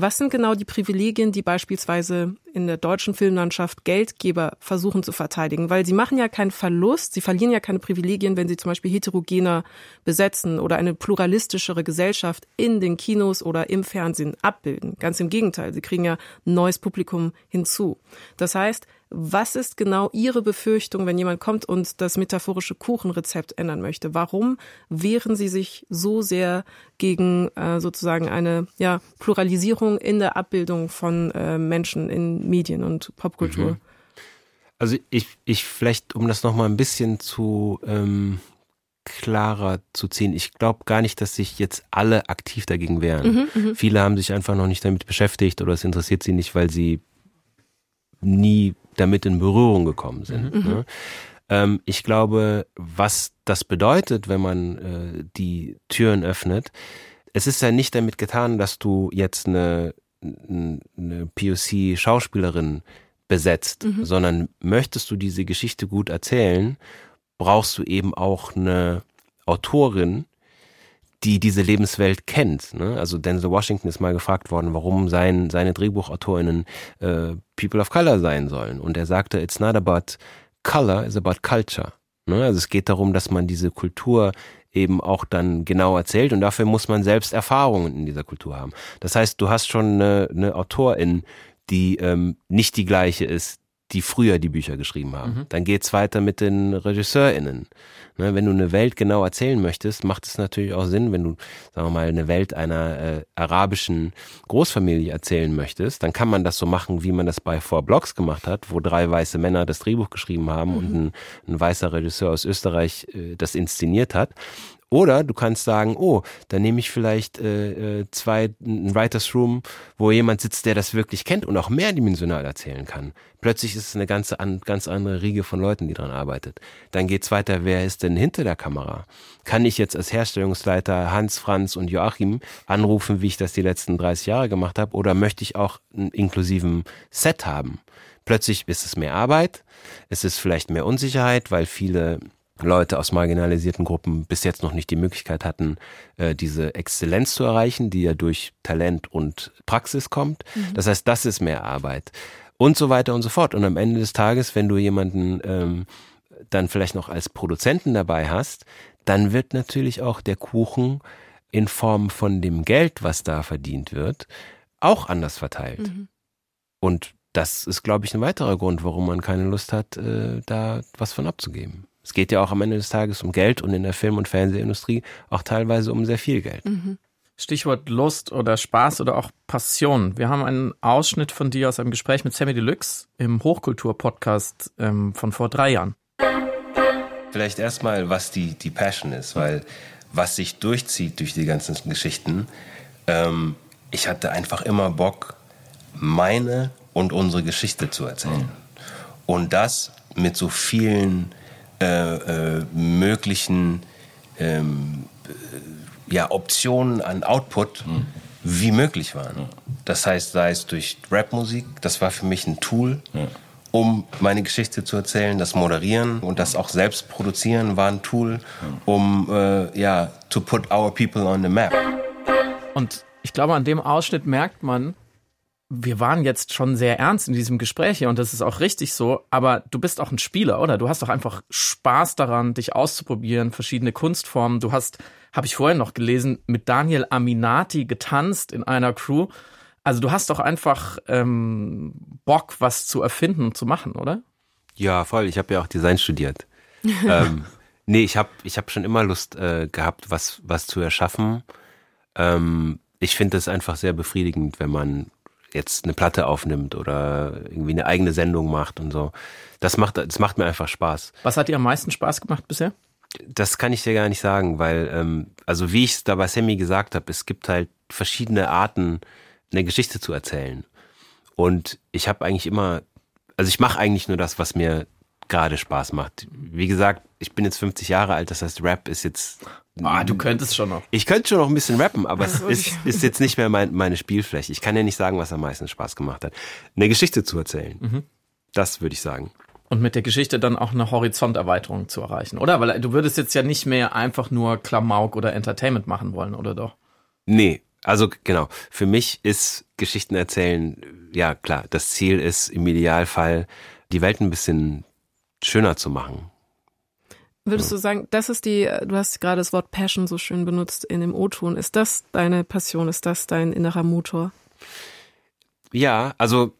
was sind genau die Privilegien, die beispielsweise in der deutschen Filmlandschaft Geldgeber versuchen zu verteidigen? Weil sie machen ja keinen Verlust, sie verlieren ja keine Privilegien, wenn sie zum Beispiel heterogener besetzen oder eine pluralistischere Gesellschaft in den Kinos oder im Fernsehen abbilden. Ganz im Gegenteil, sie kriegen ja neues Publikum hinzu. Das heißt, was ist genau Ihre Befürchtung, wenn jemand kommt und das metaphorische Kuchenrezept ändern möchte? Warum wehren Sie sich so sehr gegen äh, sozusagen eine ja, Pluralisierung in der Abbildung von äh, Menschen in Medien und Popkultur? Mhm. Also ich, ich vielleicht, um das nochmal ein bisschen zu ähm, klarer zu ziehen. Ich glaube gar nicht, dass sich jetzt alle aktiv dagegen wehren. Mhm, mhm, Viele haben sich einfach noch nicht damit beschäftigt oder es interessiert sie nicht, weil sie nie damit in Berührung gekommen sind. Mhm. Ne? Ähm, ich glaube, was das bedeutet, wenn man äh, die Türen öffnet, es ist ja nicht damit getan, dass du jetzt eine, eine POC-Schauspielerin besetzt, mhm. sondern möchtest du diese Geschichte gut erzählen, brauchst du eben auch eine Autorin, die diese Lebenswelt kennt. Ne? Also Denzel Washington ist mal gefragt worden, warum sein, seine Drehbuchautorinnen äh, People of Color sein sollen. Und er sagte, it's not about color, it's about culture. Ne? Also es geht darum, dass man diese Kultur eben auch dann genau erzählt und dafür muss man selbst Erfahrungen in dieser Kultur haben. Das heißt, du hast schon eine, eine Autorin, die ähm, nicht die gleiche ist, die früher die Bücher geschrieben haben. Mhm. Dann geht's weiter mit den RegisseurInnen. Ne, wenn du eine Welt genau erzählen möchtest, macht es natürlich auch Sinn, wenn du, sagen wir mal, eine Welt einer äh, arabischen Großfamilie erzählen möchtest, dann kann man das so machen, wie man das bei Four Blocks gemacht hat, wo drei weiße Männer das Drehbuch geschrieben haben mhm. und ein, ein weißer Regisseur aus Österreich äh, das inszeniert hat. Oder du kannst sagen, oh, dann nehme ich vielleicht äh, äh zwei, ein Writers Room, wo jemand sitzt, der das wirklich kennt und auch mehrdimensional erzählen kann. Plötzlich ist es eine ganze, an, ganz andere Riege von Leuten, die dran arbeitet. Dann geht's weiter, wer ist denn hinter der Kamera? Kann ich jetzt als Herstellungsleiter Hans, Franz und Joachim anrufen, wie ich das die letzten 30 Jahre gemacht habe? Oder möchte ich auch einen inklusiven Set haben? Plötzlich ist es mehr Arbeit, es ist vielleicht mehr Unsicherheit, weil viele Leute aus marginalisierten Gruppen bis jetzt noch nicht die Möglichkeit hatten, äh, diese Exzellenz zu erreichen, die ja durch Talent und Praxis kommt. Mhm. Das heißt, das ist mehr Arbeit und so weiter und so fort. Und am Ende des Tages, wenn du jemanden ähm, dann vielleicht noch als Produzenten dabei hast, dann wird natürlich auch der Kuchen in Form von dem Geld, was da verdient wird, auch anders verteilt. Mhm. Und das ist, glaube ich, ein weiterer Grund, warum man keine Lust hat, äh, da was von abzugeben. Es geht ja auch am Ende des Tages um Geld und in der Film- und Fernsehindustrie auch teilweise um sehr viel Geld. Mhm. Stichwort Lust oder Spaß oder auch Passion. Wir haben einen Ausschnitt von dir aus einem Gespräch mit Sammy Deluxe im Hochkultur-Podcast ähm, von vor drei Jahren. Vielleicht erstmal, was die, die Passion ist, weil was sich durchzieht durch die ganzen Geschichten, ähm, ich hatte einfach immer Bock, meine und unsere Geschichte zu erzählen. Mhm. Und das mit so vielen äh, äh, möglichen ähm, äh, ja, Optionen an Output mhm. wie möglich waren. Das heißt, sei es durch Rapmusik, das war für mich ein Tool, ja. um meine Geschichte zu erzählen. Das Moderieren und das auch selbst produzieren war ein Tool, um äh, ja to put our people on the map. Und ich glaube, an dem Ausschnitt merkt man, wir waren jetzt schon sehr ernst in diesem Gespräch hier und das ist auch richtig so, aber du bist auch ein Spieler, oder? Du hast doch einfach Spaß daran, dich auszuprobieren, verschiedene Kunstformen. Du hast, habe ich vorhin noch gelesen, mit Daniel Aminati getanzt in einer Crew. Also du hast doch einfach ähm, Bock, was zu erfinden und zu machen, oder? Ja, voll. Ich habe ja auch Design studiert. ähm, nee, ich habe ich hab schon immer Lust äh, gehabt, was, was zu erschaffen. Ähm, ich finde es einfach sehr befriedigend, wenn man jetzt eine Platte aufnimmt oder irgendwie eine eigene Sendung macht und so. Das macht, das macht mir einfach Spaß. Was hat dir am meisten Spaß gemacht bisher? Das kann ich dir gar nicht sagen, weil, ähm, also wie ich es da bei Sammy gesagt habe, es gibt halt verschiedene Arten, eine Geschichte zu erzählen. Und ich habe eigentlich immer, also ich mache eigentlich nur das, was mir gerade Spaß macht. Wie gesagt, ich bin jetzt 50 Jahre alt, das heißt, Rap ist jetzt. Ah, du könntest schon noch. Ich könnte schon noch ein bisschen rappen, aber es ist, ist jetzt nicht mehr mein, meine Spielfläche. Ich kann ja nicht sagen, was am meisten Spaß gemacht hat. Eine Geschichte zu erzählen. Mhm. Das würde ich sagen. Und mit der Geschichte dann auch eine Horizonterweiterung zu erreichen, oder? Weil du würdest jetzt ja nicht mehr einfach nur Klamauk oder Entertainment machen wollen, oder doch? Nee, also genau. Für mich ist Geschichten erzählen, ja klar, das Ziel ist im Idealfall, die Welt ein bisschen schöner zu machen. Würdest du sagen, das ist die, du hast gerade das Wort Passion so schön benutzt in dem O-Ton. Ist das deine Passion? Ist das dein innerer Motor? Ja, also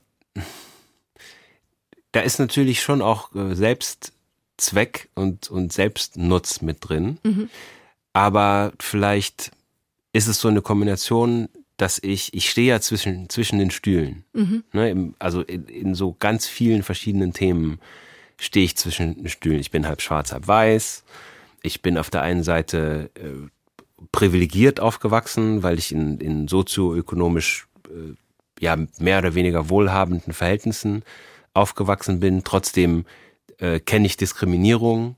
da ist natürlich schon auch äh, Selbstzweck und, und Selbstnutz mit drin. Mhm. Aber vielleicht ist es so eine Kombination, dass ich, ich stehe ja zwischen, zwischen den Stühlen. Mhm. Ne, also in, in so ganz vielen verschiedenen Themen stehe ich zwischen den Stühlen. Ich bin halb schwarz, halb weiß. Ich bin auf der einen Seite äh, privilegiert aufgewachsen, weil ich in, in sozioökonomisch äh, ja mehr oder weniger wohlhabenden Verhältnissen aufgewachsen bin. Trotzdem äh, kenne ich Diskriminierung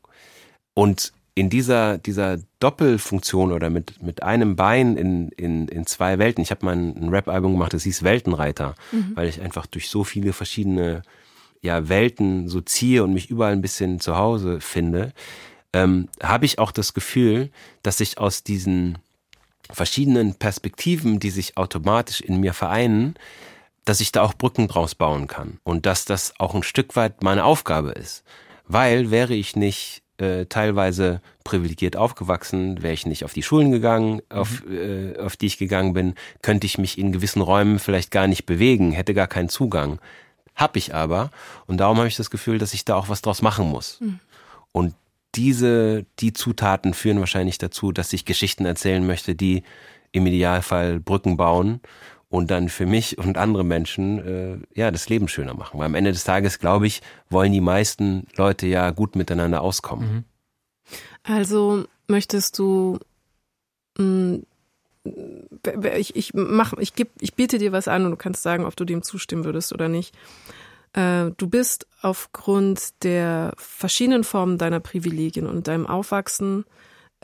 und in dieser, dieser Doppelfunktion oder mit, mit einem Bein in, in, in zwei Welten. Ich habe mal ein, ein Rap-Album gemacht, das hieß Weltenreiter, mhm. weil ich einfach durch so viele verschiedene ja, Welten so ziehe und mich überall ein bisschen zu Hause finde, ähm, habe ich auch das Gefühl, dass ich aus diesen verschiedenen Perspektiven, die sich automatisch in mir vereinen, dass ich da auch Brücken draus bauen kann und dass das auch ein Stück weit meine Aufgabe ist. Weil wäre ich nicht äh, teilweise privilegiert aufgewachsen, wäre ich nicht auf die Schulen gegangen, auf, mhm. äh, auf die ich gegangen bin, könnte ich mich in gewissen Räumen vielleicht gar nicht bewegen, hätte gar keinen Zugang. Hab ich aber. Und darum habe ich das Gefühl, dass ich da auch was draus machen muss. Mhm. Und diese, die Zutaten führen wahrscheinlich dazu, dass ich Geschichten erzählen möchte, die im Idealfall Brücken bauen und dann für mich und andere Menschen äh, ja das Leben schöner machen. Weil am Ende des Tages, glaube ich, wollen die meisten Leute ja gut miteinander auskommen. Mhm. Also möchtest du mh, mm, ich, ich mach, ich geb, ich biete dir was an und du kannst sagen, ob du dem zustimmen würdest oder nicht. Äh, du bist aufgrund der verschiedenen Formen deiner Privilegien und deinem Aufwachsen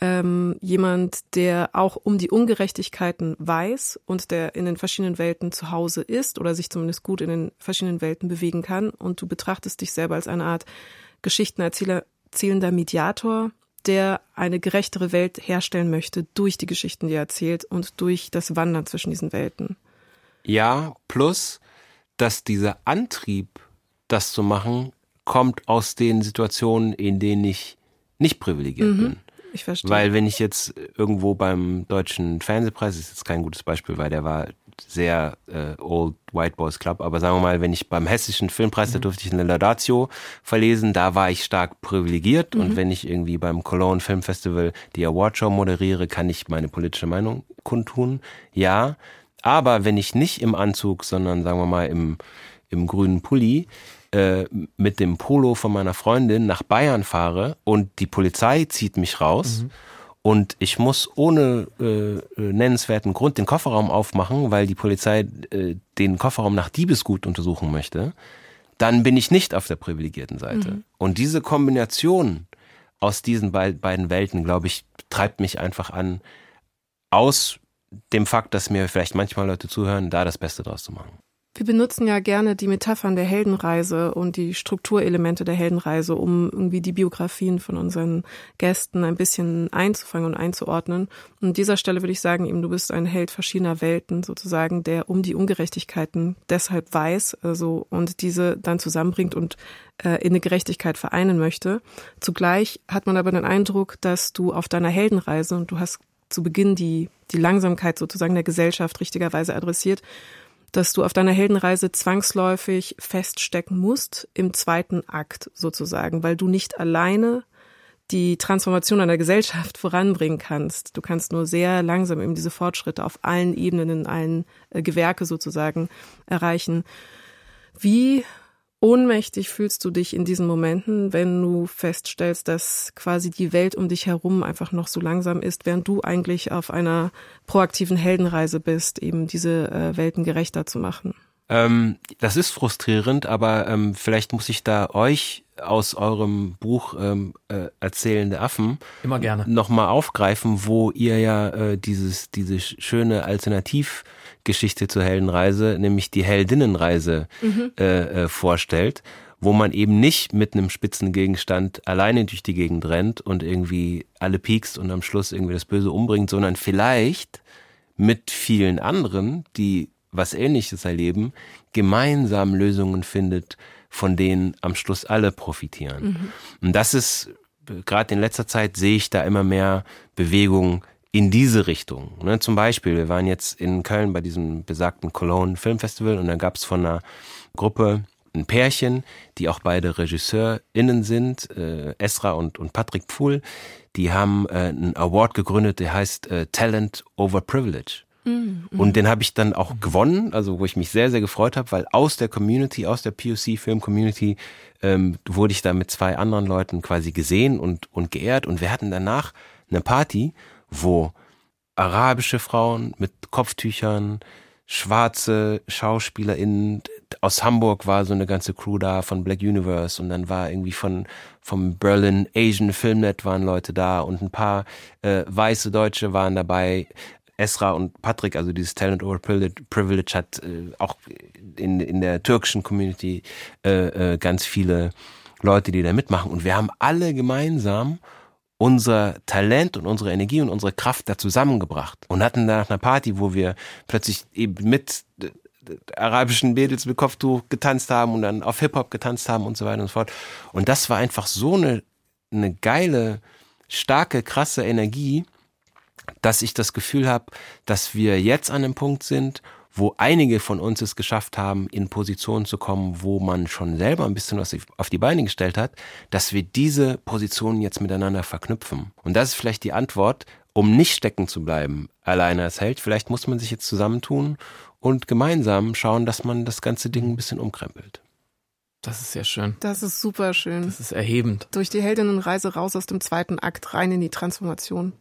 ähm, jemand, der auch um die Ungerechtigkeiten weiß und der in den verschiedenen Welten zu Hause ist oder sich zumindest gut in den verschiedenen Welten bewegen kann. Und du betrachtest dich selber als eine Art Geschichtenerzähler, erzählender Mediator der eine gerechtere Welt herstellen möchte durch die Geschichten, die er erzählt und durch das Wandern zwischen diesen Welten. Ja, plus, dass dieser Antrieb, das zu machen, kommt aus den Situationen, in denen ich nicht privilegiert mhm. bin. Ich verstehe. Weil wenn ich jetzt irgendwo beim deutschen Fernsehpreis, das ist jetzt kein gutes Beispiel, weil der war sehr äh, Old White Boys Club, aber sagen wir mal, wenn ich beim hessischen Filmpreis, mhm. da durfte ich eine Laudatio verlesen, da war ich stark privilegiert. Mhm. und wenn ich irgendwie beim Cologne Film Festival die Awardshow moderiere, kann ich meine politische Meinung kundtun, ja, aber wenn ich nicht im Anzug, sondern sagen wir mal im, im grünen Pulli, äh, mit dem Polo von meiner Freundin nach Bayern fahre und die Polizei zieht mich raus, mhm und ich muss ohne äh, äh, nennenswerten Grund den Kofferraum aufmachen, weil die Polizei äh, den Kofferraum nach Diebesgut untersuchen möchte, dann bin ich nicht auf der privilegierten Seite. Mhm. Und diese Kombination aus diesen be beiden Welten, glaube ich, treibt mich einfach an, aus dem Fakt, dass mir vielleicht manchmal Leute zuhören, da das Beste draus zu machen. Wir benutzen ja gerne die Metaphern der Heldenreise und die Strukturelemente der Heldenreise, um irgendwie die Biografien von unseren Gästen ein bisschen einzufangen und einzuordnen. Und an dieser Stelle würde ich sagen, eben du bist ein Held verschiedener Welten sozusagen, der um die Ungerechtigkeiten deshalb weiß, also und diese dann zusammenbringt und äh, in eine Gerechtigkeit vereinen möchte. Zugleich hat man aber den Eindruck, dass du auf deiner Heldenreise und du hast zu Beginn die die Langsamkeit sozusagen der Gesellschaft richtigerweise adressiert dass du auf deiner Heldenreise zwangsläufig feststecken musst im zweiten Akt sozusagen, weil du nicht alleine die Transformation einer Gesellschaft voranbringen kannst. Du kannst nur sehr langsam eben diese Fortschritte auf allen Ebenen, in allen äh, Gewerke sozusagen erreichen. Wie ohnmächtig fühlst du dich in diesen Momenten, wenn du feststellst, dass quasi die Welt um dich herum einfach noch so langsam ist, während du eigentlich auf einer proaktiven Heldenreise bist, eben diese äh, Welten gerechter zu machen? Ähm, das ist frustrierend, aber ähm, vielleicht muss ich da euch aus eurem Buch ähm, äh, Erzählende Affen immer gerne nochmal aufgreifen, wo ihr ja äh, dieses diese schöne Alternativ Geschichte zur Heldenreise, nämlich die Heldinnenreise mhm. äh, äh, vorstellt, wo man eben nicht mit einem spitzen Gegenstand alleine durch die Gegend rennt und irgendwie alle piekst und am Schluss irgendwie das Böse umbringt, sondern vielleicht mit vielen anderen, die was Ähnliches erleben, gemeinsam Lösungen findet, von denen am Schluss alle profitieren. Mhm. Und das ist, gerade in letzter Zeit sehe ich da immer mehr Bewegung in diese Richtung. Ne? Zum Beispiel, wir waren jetzt in Köln bei diesem besagten Cologne Filmfestival und da gab es von einer Gruppe ein Pärchen, die auch beide RegisseurInnen sind, äh, Esra und, und Patrick Pfuhl, die haben äh, einen Award gegründet, der heißt äh, Talent Over Privilege. Mhm. Und den habe ich dann auch gewonnen, also wo ich mich sehr, sehr gefreut habe, weil aus der Community, aus der POC-Film-Community ähm, wurde ich da mit zwei anderen Leuten quasi gesehen und, und geehrt. Und wir hatten danach eine Party wo arabische Frauen mit Kopftüchern, schwarze SchauspielerInnen, aus Hamburg war so eine ganze Crew da von Black Universe und dann war irgendwie von vom Berlin Asian Filmnet waren Leute da und ein paar äh, weiße Deutsche waren dabei. Esra und Patrick, also dieses Talent over Privilege hat äh, auch in, in der türkischen Community äh, äh, ganz viele Leute, die da mitmachen und wir haben alle gemeinsam unser Talent und unsere Energie und unsere Kraft da zusammengebracht und hatten da nach einer Party, wo wir plötzlich eben mit äh, arabischen Mädels mit Kopftuch getanzt haben und dann auf Hip-Hop getanzt haben und so weiter und so fort. Und das war einfach so eine, eine geile, starke, krasse Energie, dass ich das Gefühl habe, dass wir jetzt an einem Punkt sind, wo einige von uns es geschafft haben, in Positionen zu kommen, wo man schon selber ein bisschen was auf die Beine gestellt hat, dass wir diese Positionen jetzt miteinander verknüpfen. Und das ist vielleicht die Antwort, um nicht stecken zu bleiben, alleine als Held. Vielleicht muss man sich jetzt zusammentun und gemeinsam schauen, dass man das ganze Ding ein bisschen umkrempelt. Das ist sehr schön. Das ist super schön. Das ist erhebend. Durch die Heldinnenreise raus aus dem zweiten Akt rein in die Transformation.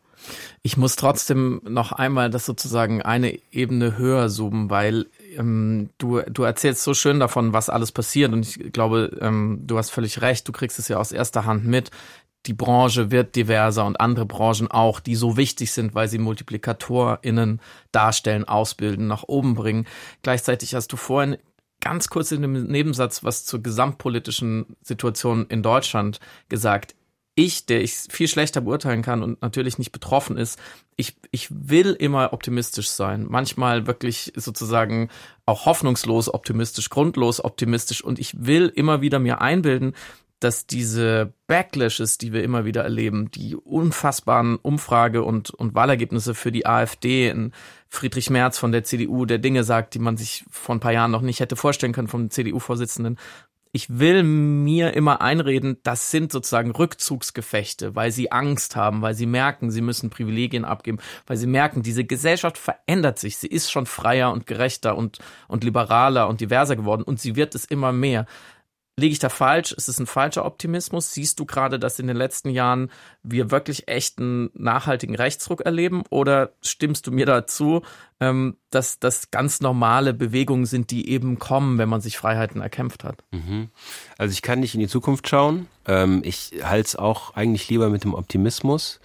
Ich muss trotzdem noch einmal das sozusagen eine Ebene höher zoomen, weil ähm, du, du erzählst so schön davon, was alles passiert und ich glaube, ähm, du hast völlig recht, du kriegst es ja aus erster Hand mit. Die Branche wird diverser und andere Branchen auch, die so wichtig sind, weil sie MultiplikatorInnen darstellen, ausbilden, nach oben bringen. Gleichzeitig hast du vorhin ganz kurz in dem Nebensatz was zur gesamtpolitischen Situation in Deutschland gesagt ich, der ich viel schlechter beurteilen kann und natürlich nicht betroffen ist, ich, ich will immer optimistisch sein. Manchmal wirklich sozusagen auch hoffnungslos optimistisch, grundlos optimistisch. Und ich will immer wieder mir einbilden, dass diese Backlashes, die wir immer wieder erleben, die unfassbaren Umfrage- und, und Wahlergebnisse für die AfD in Friedrich Merz von der CDU, der Dinge sagt, die man sich vor ein paar Jahren noch nicht hätte vorstellen können vom CDU-Vorsitzenden, ich will mir immer einreden, das sind sozusagen Rückzugsgefechte, weil sie Angst haben, weil sie merken, sie müssen Privilegien abgeben, weil sie merken, diese Gesellschaft verändert sich. Sie ist schon freier und gerechter und, und liberaler und diverser geworden und sie wird es immer mehr. Liege ich da falsch? Ist es ein falscher Optimismus? Siehst du gerade, dass in den letzten Jahren wir wirklich echten nachhaltigen Rechtsruck erleben? Oder stimmst du mir dazu, ähm, dass das ganz normale Bewegungen sind, die eben kommen, wenn man sich Freiheiten erkämpft hat? Mhm. Also ich kann nicht in die Zukunft schauen. Ähm, ich halte es auch eigentlich lieber mit dem Optimismus.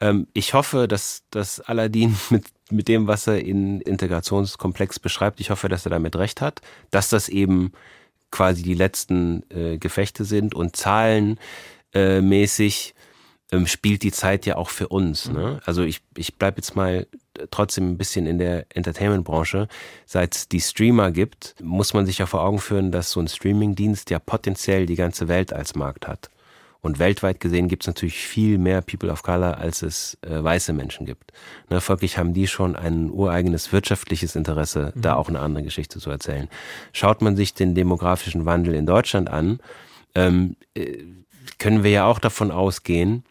Ähm, ich hoffe, dass, dass Aladdin mit mit dem, was er in Integrationskomplex beschreibt. Ich hoffe, dass er damit recht hat, dass das eben quasi die letzten äh, Gefechte sind und zahlenmäßig äh, ähm, spielt die Zeit ja auch für uns. Ne? Mhm. Also ich, ich bleibe jetzt mal trotzdem ein bisschen in der Entertainment-Branche. Seit es die Streamer gibt, muss man sich ja vor Augen führen, dass so ein Streaming-Dienst ja potenziell die ganze Welt als Markt hat. Und weltweit gesehen gibt es natürlich viel mehr People of Color, als es äh, weiße Menschen gibt. Ne, folglich haben die schon ein ureigenes wirtschaftliches Interesse, mhm. da auch eine andere Geschichte zu erzählen. Schaut man sich den demografischen Wandel in Deutschland an, ähm, äh, können wir ja auch davon ausgehen,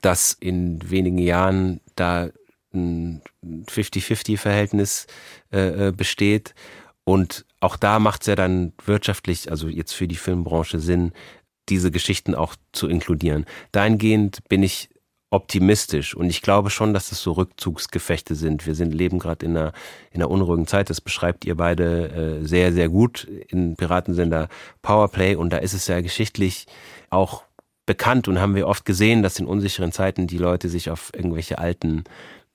dass in wenigen Jahren da ein 50-50-Verhältnis äh, äh, besteht. Und auch da macht es ja dann wirtschaftlich, also jetzt für die Filmbranche Sinn, diese Geschichten auch zu inkludieren. Dahingehend bin ich optimistisch und ich glaube schon, dass es so Rückzugsgefechte sind. Wir sind leben gerade in einer in einer unruhigen Zeit. Das beschreibt ihr beide äh, sehr sehr gut in Piratensender Powerplay und da ist es ja geschichtlich auch bekannt und haben wir oft gesehen, dass in unsicheren Zeiten die Leute sich auf irgendwelche alten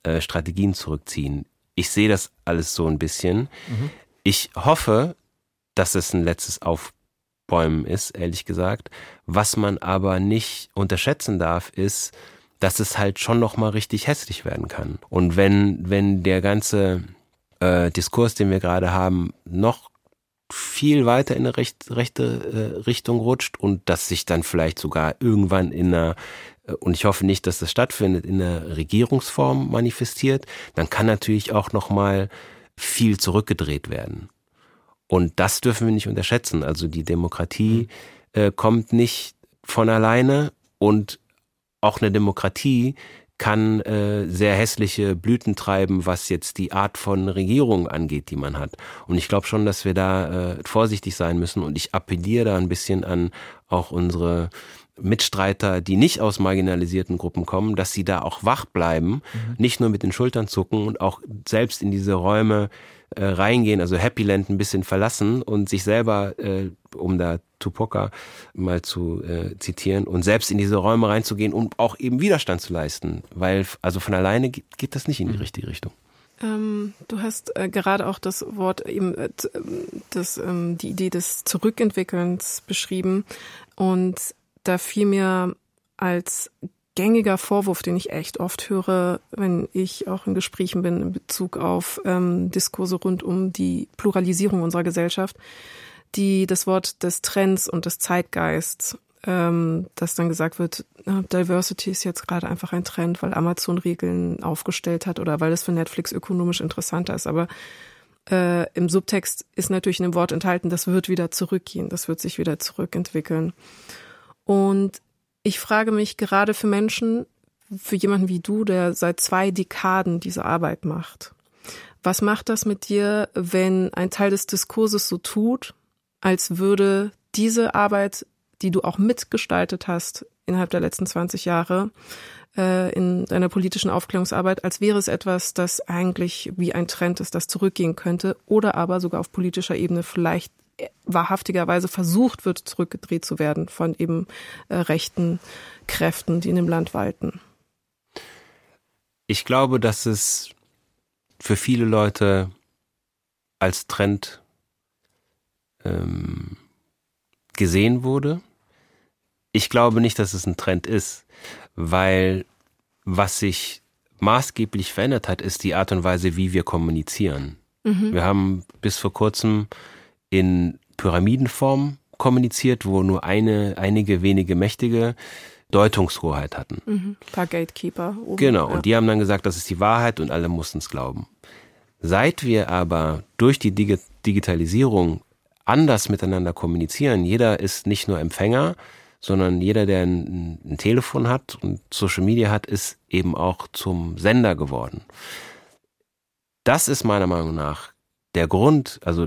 äh, Strategien zurückziehen. Ich sehe das alles so ein bisschen. Mhm. Ich hoffe, dass es ein letztes Auf Bäumen ist, ehrlich gesagt. Was man aber nicht unterschätzen darf, ist, dass es halt schon noch mal richtig hässlich werden kann. Und wenn wenn der ganze äh, Diskurs, den wir gerade haben, noch viel weiter in eine recht, rechte äh, Richtung rutscht und dass sich dann vielleicht sogar irgendwann in einer äh, und ich hoffe nicht, dass das stattfindet, in einer Regierungsform manifestiert, dann kann natürlich auch noch mal viel zurückgedreht werden. Und das dürfen wir nicht unterschätzen. Also die Demokratie äh, kommt nicht von alleine und auch eine Demokratie kann äh, sehr hässliche Blüten treiben, was jetzt die Art von Regierung angeht, die man hat. Und ich glaube schon, dass wir da äh, vorsichtig sein müssen. Und ich appelliere da ein bisschen an auch unsere Mitstreiter, die nicht aus marginalisierten Gruppen kommen, dass sie da auch wach bleiben, mhm. nicht nur mit den Schultern zucken und auch selbst in diese Räume äh, reingehen, also Happy Land ein bisschen verlassen und sich selber, äh, um da Tupoka mal zu äh, zitieren, und selbst in diese Räume reinzugehen, um auch eben Widerstand zu leisten, weil also von alleine geht, geht das nicht in die mhm. richtige Richtung. Ähm, du hast äh, gerade auch das Wort eben äh, das, ähm, die Idee des Zurückentwickelns beschrieben und da fiel mir als gängiger Vorwurf, den ich echt oft höre, wenn ich auch in Gesprächen bin in Bezug auf ähm, Diskurse rund um die Pluralisierung unserer Gesellschaft, die das Wort des Trends und des Zeitgeists, ähm, dass dann gesagt wird, Diversity ist jetzt gerade einfach ein Trend, weil Amazon Regeln aufgestellt hat oder weil es für Netflix ökonomisch interessanter ist. Aber äh, im Subtext ist natürlich in dem Wort enthalten, das wird wieder zurückgehen, das wird sich wieder zurückentwickeln. Und ich frage mich gerade für Menschen, für jemanden wie du, der seit zwei Dekaden diese Arbeit macht, was macht das mit dir, wenn ein Teil des Diskurses so tut, als würde diese Arbeit, die du auch mitgestaltet hast innerhalb der letzten 20 Jahre, äh, in deiner politischen Aufklärungsarbeit, als wäre es etwas, das eigentlich wie ein Trend ist, das zurückgehen könnte oder aber sogar auf politischer Ebene vielleicht wahrhaftigerweise versucht wird, zurückgedreht zu werden von eben äh, rechten Kräften, die in dem Land walten? Ich glaube, dass es für viele Leute als Trend ähm, gesehen wurde. Ich glaube nicht, dass es ein Trend ist, weil was sich maßgeblich verändert hat, ist die Art und Weise, wie wir kommunizieren. Mhm. Wir haben bis vor kurzem in Pyramidenform kommuniziert, wo nur eine, einige wenige Mächtige Deutungshoheit hatten. Mhm. Ein paar Gatekeeper. Oben, genau, ja. und die haben dann gesagt, das ist die Wahrheit und alle mussten es glauben. Seit wir aber durch die Digi Digitalisierung anders miteinander kommunizieren, jeder ist nicht nur Empfänger, sondern jeder, der ein, ein, Telefon hat und Social Media hat, ist eben auch zum Sender geworden. Das ist meiner Meinung nach der Grund, also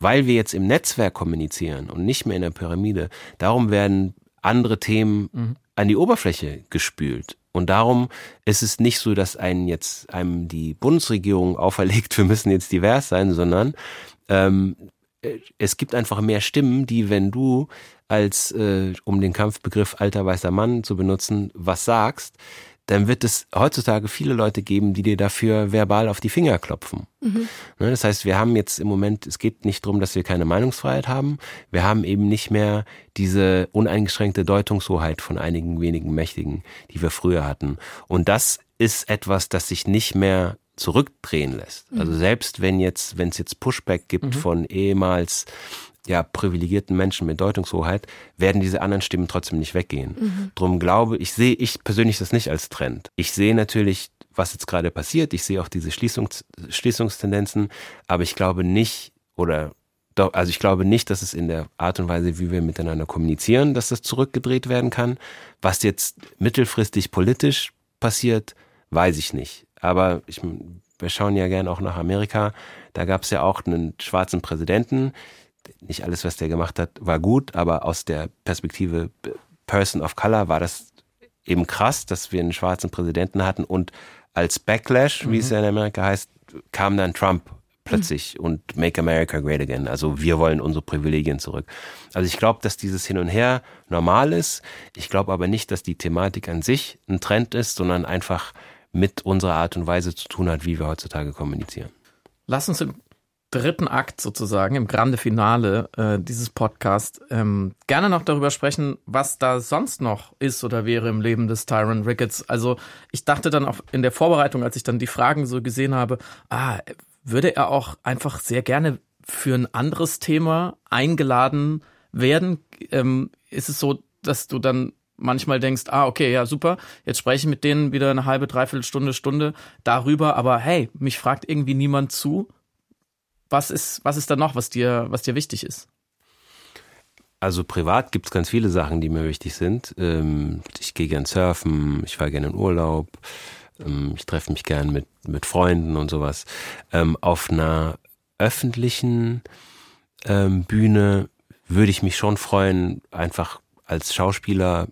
weil wir jetzt im Netzwerk kommunizieren und nicht mehr in der Pyramide, darum werden andere Themen mhm. an die Oberfläche gespült. Und darum ist es nicht so, dass einen jetzt einem die Bundesregierung auferlegt, wir müssen jetzt divers sein, sondern ähm, es gibt einfach mehr Stimmen, die, wenn du als, äh, um den Kampfbegriff alter weißer Mann zu benutzen, was sagst, dann wird es heutzutage viele Leute geben, die dir dafür verbal auf die Finger klopfen. Mhm. Das heißt, wir haben jetzt im Moment, es geht nicht darum, dass wir keine Meinungsfreiheit haben. Wir haben eben nicht mehr diese uneingeschränkte Deutungshoheit von einigen wenigen Mächtigen, die wir früher hatten. Und das ist etwas, das sich nicht mehr zurückdrehen lässt. Also mhm. selbst wenn jetzt, wenn es jetzt Pushback gibt mhm. von ehemals ja, privilegierten Menschen mit Deutungshoheit, werden diese anderen Stimmen trotzdem nicht weggehen. Mhm. Drum glaube ich, sehe ich persönlich das nicht als Trend. Ich sehe natürlich, was jetzt gerade passiert. Ich sehe auch diese Schließungs Schließungstendenzen, aber ich glaube nicht, oder doch, also ich glaube nicht, dass es in der Art und Weise, wie wir miteinander kommunizieren, dass das zurückgedreht werden kann. Was jetzt mittelfristig politisch passiert, weiß ich nicht. Aber ich, wir schauen ja gern auch nach Amerika. Da gab es ja auch einen schwarzen Präsidenten, nicht alles, was der gemacht hat, war gut, aber aus der Perspektive Person of Color war das eben krass, dass wir einen schwarzen Präsidenten hatten und als Backlash, mhm. wie es mhm. ja in Amerika heißt, kam dann Trump plötzlich mhm. und Make America Great Again. Also wir wollen unsere Privilegien zurück. Also ich glaube, dass dieses Hin und Her normal ist. Ich glaube aber nicht, dass die Thematik an sich ein Trend ist, sondern einfach mit unserer Art und Weise zu tun hat, wie wir heutzutage kommunizieren. Lass uns im dritten Akt sozusagen, im Grande Finale äh, dieses Podcasts, ähm, gerne noch darüber sprechen, was da sonst noch ist oder wäre im Leben des Tyron Ricketts. Also ich dachte dann auch in der Vorbereitung, als ich dann die Fragen so gesehen habe, ah, würde er auch einfach sehr gerne für ein anderes Thema eingeladen werden? Ähm, ist es so, dass du dann manchmal denkst, ah, okay, ja, super, jetzt spreche ich mit denen wieder eine halbe, dreiviertel Stunde, Stunde darüber, aber hey, mich fragt irgendwie niemand zu was ist, was ist da noch, was dir, was dir wichtig ist? Also privat gibt es ganz viele Sachen, die mir wichtig sind. Ähm, ich gehe gern surfen, ich fahre gerne in Urlaub, ähm, ich treffe mich gern mit, mit Freunden und sowas. Ähm, auf einer öffentlichen Bühne würde ich mich schon freuen, einfach als Schauspieler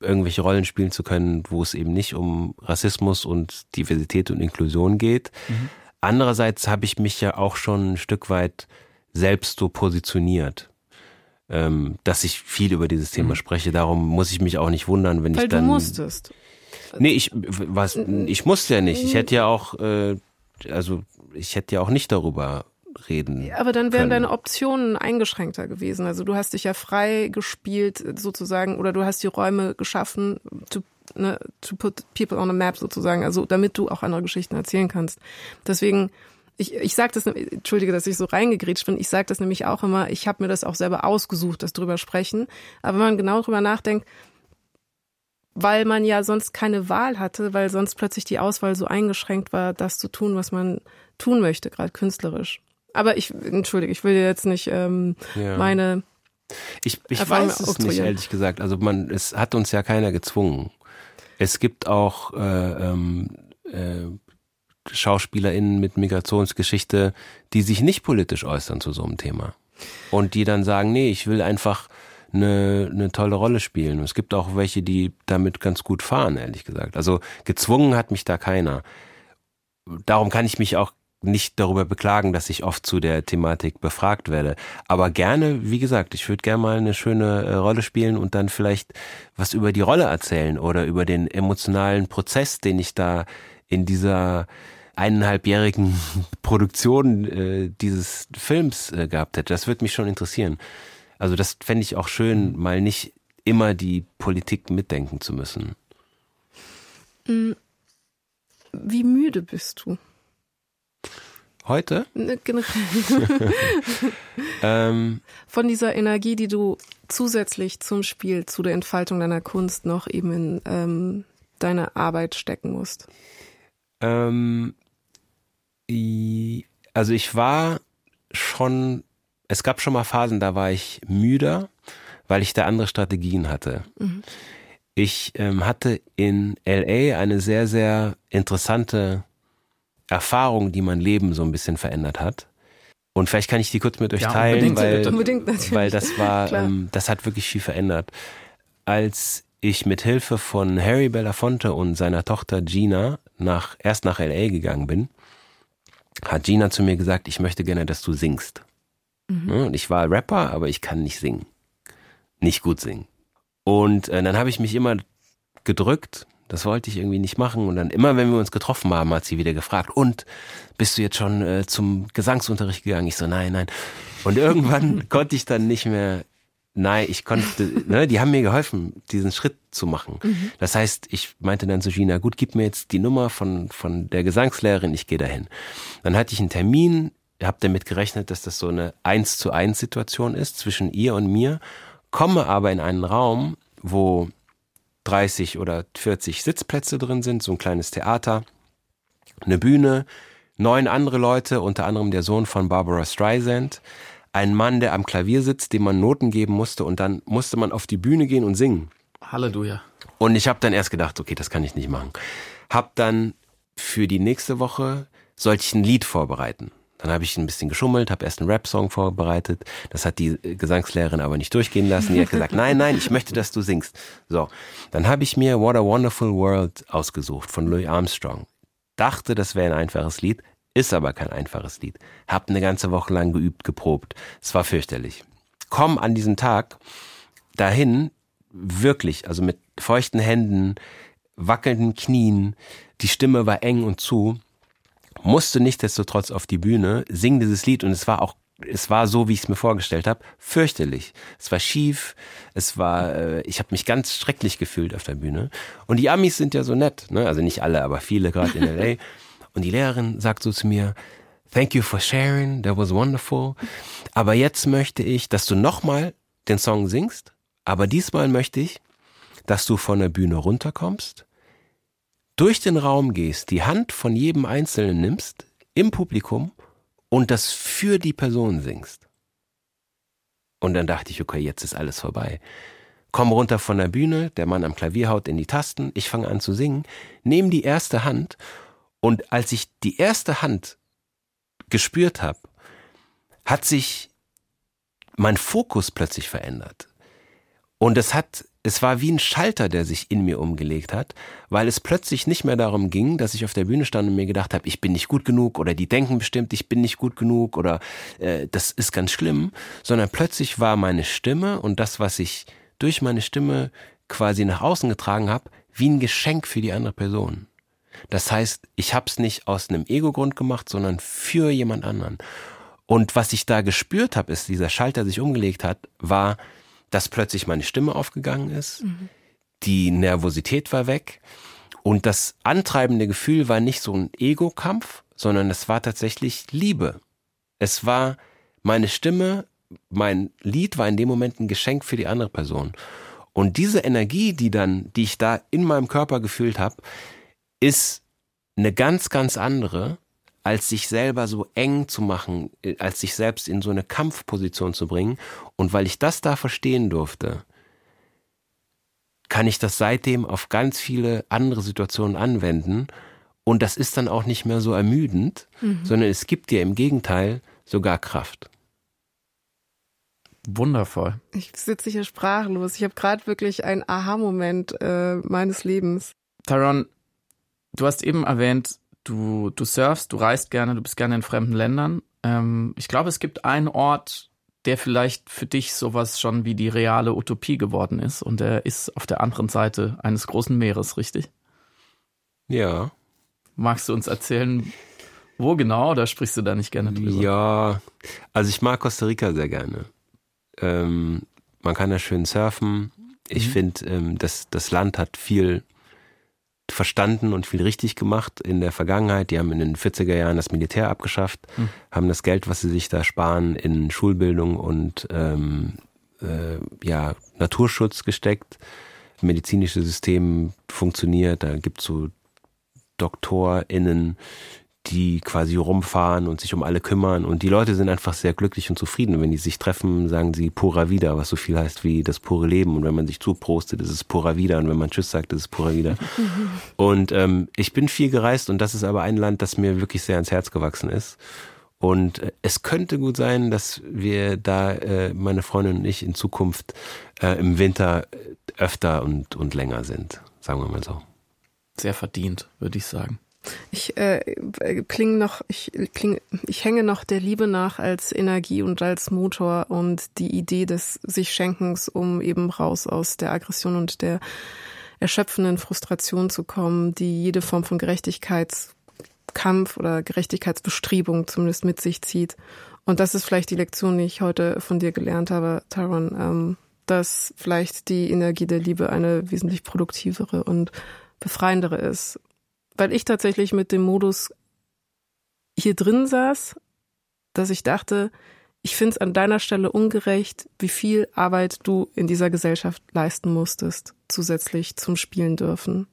irgendwelche Rollen spielen zu können, wo es eben nicht um Rassismus und Diversität und Inklusion geht. Mhm. Andererseits habe ich mich ja auch schon ein Stück weit selbst so positioniert, ähm, dass ich viel über dieses Thema mhm. spreche. Darum muss ich mich auch nicht wundern, wenn Weil ich dann. Du musstest. Nee, ich was ich musste ja nicht. Ich hätte ja auch äh, also ich hätte ja auch nicht darüber reden. Aber dann wären können. deine Optionen eingeschränkter gewesen. Also du hast dich ja frei gespielt sozusagen oder du hast die Räume geschaffen to ne, to put people on a map sozusagen, also damit du auch andere Geschichten erzählen kannst. Deswegen, ich, ich sage das, entschuldige, dass ich so reingegrätscht bin, ich sage das nämlich auch immer, ich habe mir das auch selber ausgesucht, das drüber sprechen. Aber wenn man genau drüber nachdenkt, weil man ja sonst keine Wahl hatte, weil sonst plötzlich die Auswahl so eingeschränkt war, das zu tun, was man tun möchte, gerade künstlerisch. Aber ich, entschuldige, ich will jetzt nicht ähm, ja. meine ich, ich weiß es nicht, ehrlich gesagt. Also man, es hat uns ja keiner gezwungen. Es gibt auch äh, ähm, äh, SchauspielerInnen mit Migrationsgeschichte, die sich nicht politisch äußern zu so einem Thema. Und die dann sagen, nee, ich will einfach eine, eine tolle Rolle spielen. Es gibt auch welche, die damit ganz gut fahren, ehrlich gesagt. Also gezwungen hat mich da keiner. Darum kann ich mich auch nicht darüber beklagen, dass ich oft zu der Thematik befragt werde. Aber gerne, wie gesagt, ich würde gerne mal eine schöne äh, Rolle spielen und dann vielleicht was über die Rolle erzählen oder über den emotionalen Prozess, den ich da in dieser eineinhalbjährigen Produktion äh, dieses Films äh, gehabt hätte. Das würde mich schon interessieren. Also das fände ich auch schön, mal nicht immer die Politik mitdenken zu müssen. Mm. Wie müde bist du? Heute? Ne, ähm, Von dieser Energie, die du zusätzlich zum Spiel, zu der Entfaltung deiner Kunst noch eben in ähm, deine Arbeit stecken musst. Ähm, also ich war schon, es gab schon mal Phasen, da war ich müder, weil ich da andere Strategien hatte. Mhm. Ich ähm, hatte in LA eine sehr, sehr interessante Erfahrung, die mein Leben so ein bisschen verändert hat. Und vielleicht kann ich die kurz mit euch ja, teilen, weil, weil das war, ähm, das hat wirklich viel verändert. Als ich mit Hilfe von Harry Belafonte und seiner Tochter Gina nach, erst nach LA gegangen bin, hat Gina zu mir gesagt, ich möchte gerne, dass du singst. Mhm. Und ich war Rapper, aber ich kann nicht singen. Nicht gut singen. Und äh, dann habe ich mich immer gedrückt, Das wollte ich irgendwie nicht machen. Und dann immer, wenn wir uns getroffen haben, hat sie wieder gefragt, und bist du jetzt schon äh, zum Gesangsunterricht gegangen? Ich so, nein, nein. Und irgendwann konnte ich dann nicht mehr Nein, ich konnte, ne, die haben mir geholfen, diesen Schritt zu machen. Mhm. Das heißt, ich meinte dann zu Gina, gut, gib mir jetzt die Nummer von, von der Gesangslehrerin, ich gehe dahin. Dann hatte ich einen Termin, habe damit gerechnet, dass das so eine eins zu eins Situation ist zwischen ihr und mir, komme aber in einen Raum, wo 30 oder 40 Sitzplätze drin sind, so ein kleines Theater, eine Bühne, neun andere Leute, unter anderem der Sohn von Barbara Streisand, ein Mann, der am Klavier sitzt, dem man Noten geben musste und dann musste man auf die Bühne gehen und singen. Halleluja. Und ich habe dann erst gedacht, okay, das kann ich nicht machen. Hab dann für die nächste Woche sollte ich ein Lied vorbereiten. Dann habe ich ein bisschen geschummelt, habe erst einen Rap-Song vorbereitet. Das hat die Gesangslehrerin aber nicht durchgehen lassen. Die hat gesagt, nein, nein, ich möchte, dass du singst. So, dann habe ich mir What a Wonderful World ausgesucht von Louis Armstrong. Dachte, das wäre ein einfaches Lied, ist aber kein einfaches Lied. Hab eine ganze Woche lang geübt, geprobt. Es war fürchterlich. Komm an diesem Tag dahin, wirklich, also mit feuchten Händen, wackelnden Knien, die Stimme war eng und zu, musste nichtsdestotrotz auf die Bühne, sing dieses Lied und es war auch es war so, wie ich es mir vorgestellt habe, fürchterlich. Es war schief, es war, äh, ich habe mich ganz schrecklich gefühlt auf der Bühne. Und die Amis sind ja so nett, ne? also nicht alle, aber viele gerade in LA. Und die Lehrerin sagt so zu mir, Thank you for sharing, that was wonderful. Aber jetzt möchte ich, dass du nochmal den Song singst, aber diesmal möchte ich, dass du von der Bühne runterkommst, durch den Raum gehst, die Hand von jedem Einzelnen nimmst, im Publikum und das für die Person singst. Und dann dachte ich, okay, jetzt ist alles vorbei. Komm runter von der Bühne, der Mann am Klavier haut in die Tasten, ich fange an zu singen, nehme die erste Hand und als ich die erste Hand gespürt habe, hat sich mein Fokus plötzlich verändert. Und es hat, es war wie ein Schalter, der sich in mir umgelegt hat, weil es plötzlich nicht mehr darum ging, dass ich auf der Bühne stand und mir gedacht habe, ich bin nicht gut genug oder die denken bestimmt, ich bin nicht gut genug oder äh, das ist ganz schlimm, sondern plötzlich war meine Stimme und das, was ich durch meine Stimme quasi nach außen getragen habe, wie ein Geschenk für die andere Person. Das heißt, ich habe es nicht aus einem Ego-Grund gemacht, sondern für jemand anderen. Und was ich da gespürt habe, ist, dieser Schalter sich umgelegt hat, war, dass plötzlich meine Stimme aufgegangen ist, mhm. die Nervosität war weg und das antreibende Gefühl war nicht so ein Ego-Kampf, sondern es war tatsächlich Liebe. Es war meine Stimme, mein Lied war in dem Moment ein Geschenk für die andere Person. Und diese Energie, die dann, die ich da in meinem Körper gefühlt habe, ist eine ganz, ganz andere, als sich selber so eng zu machen, äh, als sich selbst in so eine Kampfposition zu bringen. Und weil ich das da verstehen durfte, kann ich das seitdem auf ganz viele andere Situationen anwenden. Und das ist dann auch nicht mehr so ermüdend, mhm. sondern es gibt dir im Gegenteil sogar Kraft. Wundervoll. Ich sitze hier sprachlos. Ich habe gerade wirklich einen Aha-Moment äh, meines Lebens. Taron, Du hast eben erwähnt, du, du surfst, du reist gerne, du bist gerne in fremden Ländern. Ähm, ich glaube, es gibt einen Ort, der vielleicht für dich sowas schon wie die reale Utopie geworden ist. Und der ist auf der anderen Seite eines großen Meeres, richtig? Ja. Magst du uns erzählen, wo genau, oder sprichst du da nicht gerne drüber? Ja, also ich mag Costa Rica sehr gerne. Ähm, man kann da schön surfen. Ich mhm. finde, ähm, das, das Land hat viel verstanden und viel richtig gemacht in der Vergangenheit. Die haben in den 40er Jahren das Militär abgeschafft, mhm. haben das Geld, was sie sich da sparen, in Schulbildung und ähm, äh, ja, Naturschutz gesteckt. Das medizinische System funktioniert, da gibt's so DoktorInnen, die quasi rumfahren und sich um alle kümmern. Und die Leute sind einfach sehr glücklich und zufrieden. Wenn die sich treffen, sagen sie pura vida, was so viel heißt wie das pure Leben. Und wenn man sich zuprostet, ist es pura vida. Und wenn man Tschüss sagt, ist es pura vida. und ähm, ich bin viel gereist und das ist aber ein Land, das mir wirklich sehr ans Herz gewachsen ist. Und äh, es könnte gut sein, dass wir da, äh, meine Freundin und ich, in Zukunft äh, im Winter öfter und, und länger sind. Sagen wir mal so. Sehr verdient, würde ich sagen. Ich äh, klinge noch, ich kling, ich hänge noch der Liebe nach als Energie und als Motor und die Idee des sich Schenkens, um eben raus aus der Aggression und der erschöpfenden Frustration zu kommen, die jede Form von Gerechtigkeitskampf oder Gerechtigkeitsbestrebung zumindest mit sich zieht. Und das ist vielleicht die Lektion, die ich heute von dir gelernt habe, Tyron, ähm, dass vielleicht die Energie der Liebe eine wesentlich produktivere und befreiendere ist. Weil ich tatsächlich mit dem Modus hier drin saß, dass ich dachte, ich finde es an deiner Stelle ungerecht, wie viel Arbeit du in dieser Gesellschaft leisten musstest, zusätzlich zum Spielen dürfen.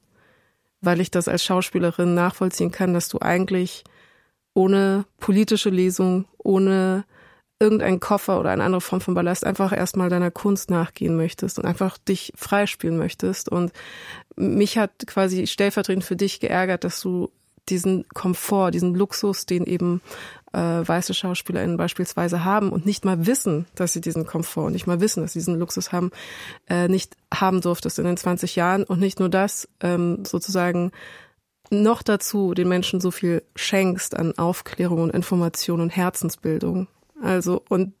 Weil ich das als Schauspielerin nachvollziehen kann, dass du eigentlich ohne politische Lesung, ohne irgendeinen Koffer oder eine andere Form von Ballast einfach erstmal deiner Kunst nachgehen möchtest und einfach dich freispielen möchtest. Und mich hat quasi stellvertretend für dich geärgert, dass du diesen Komfort, diesen Luxus, den eben äh, weiße SchauspielerInnen beispielsweise haben und nicht mal wissen, dass sie diesen Komfort, nicht mal wissen, dass sie diesen Luxus haben, äh, nicht haben durftest in den 20 Jahren. Und nicht nur das, ähm, sozusagen noch dazu den Menschen so viel schenkst an Aufklärung und Information und Herzensbildung. Also, und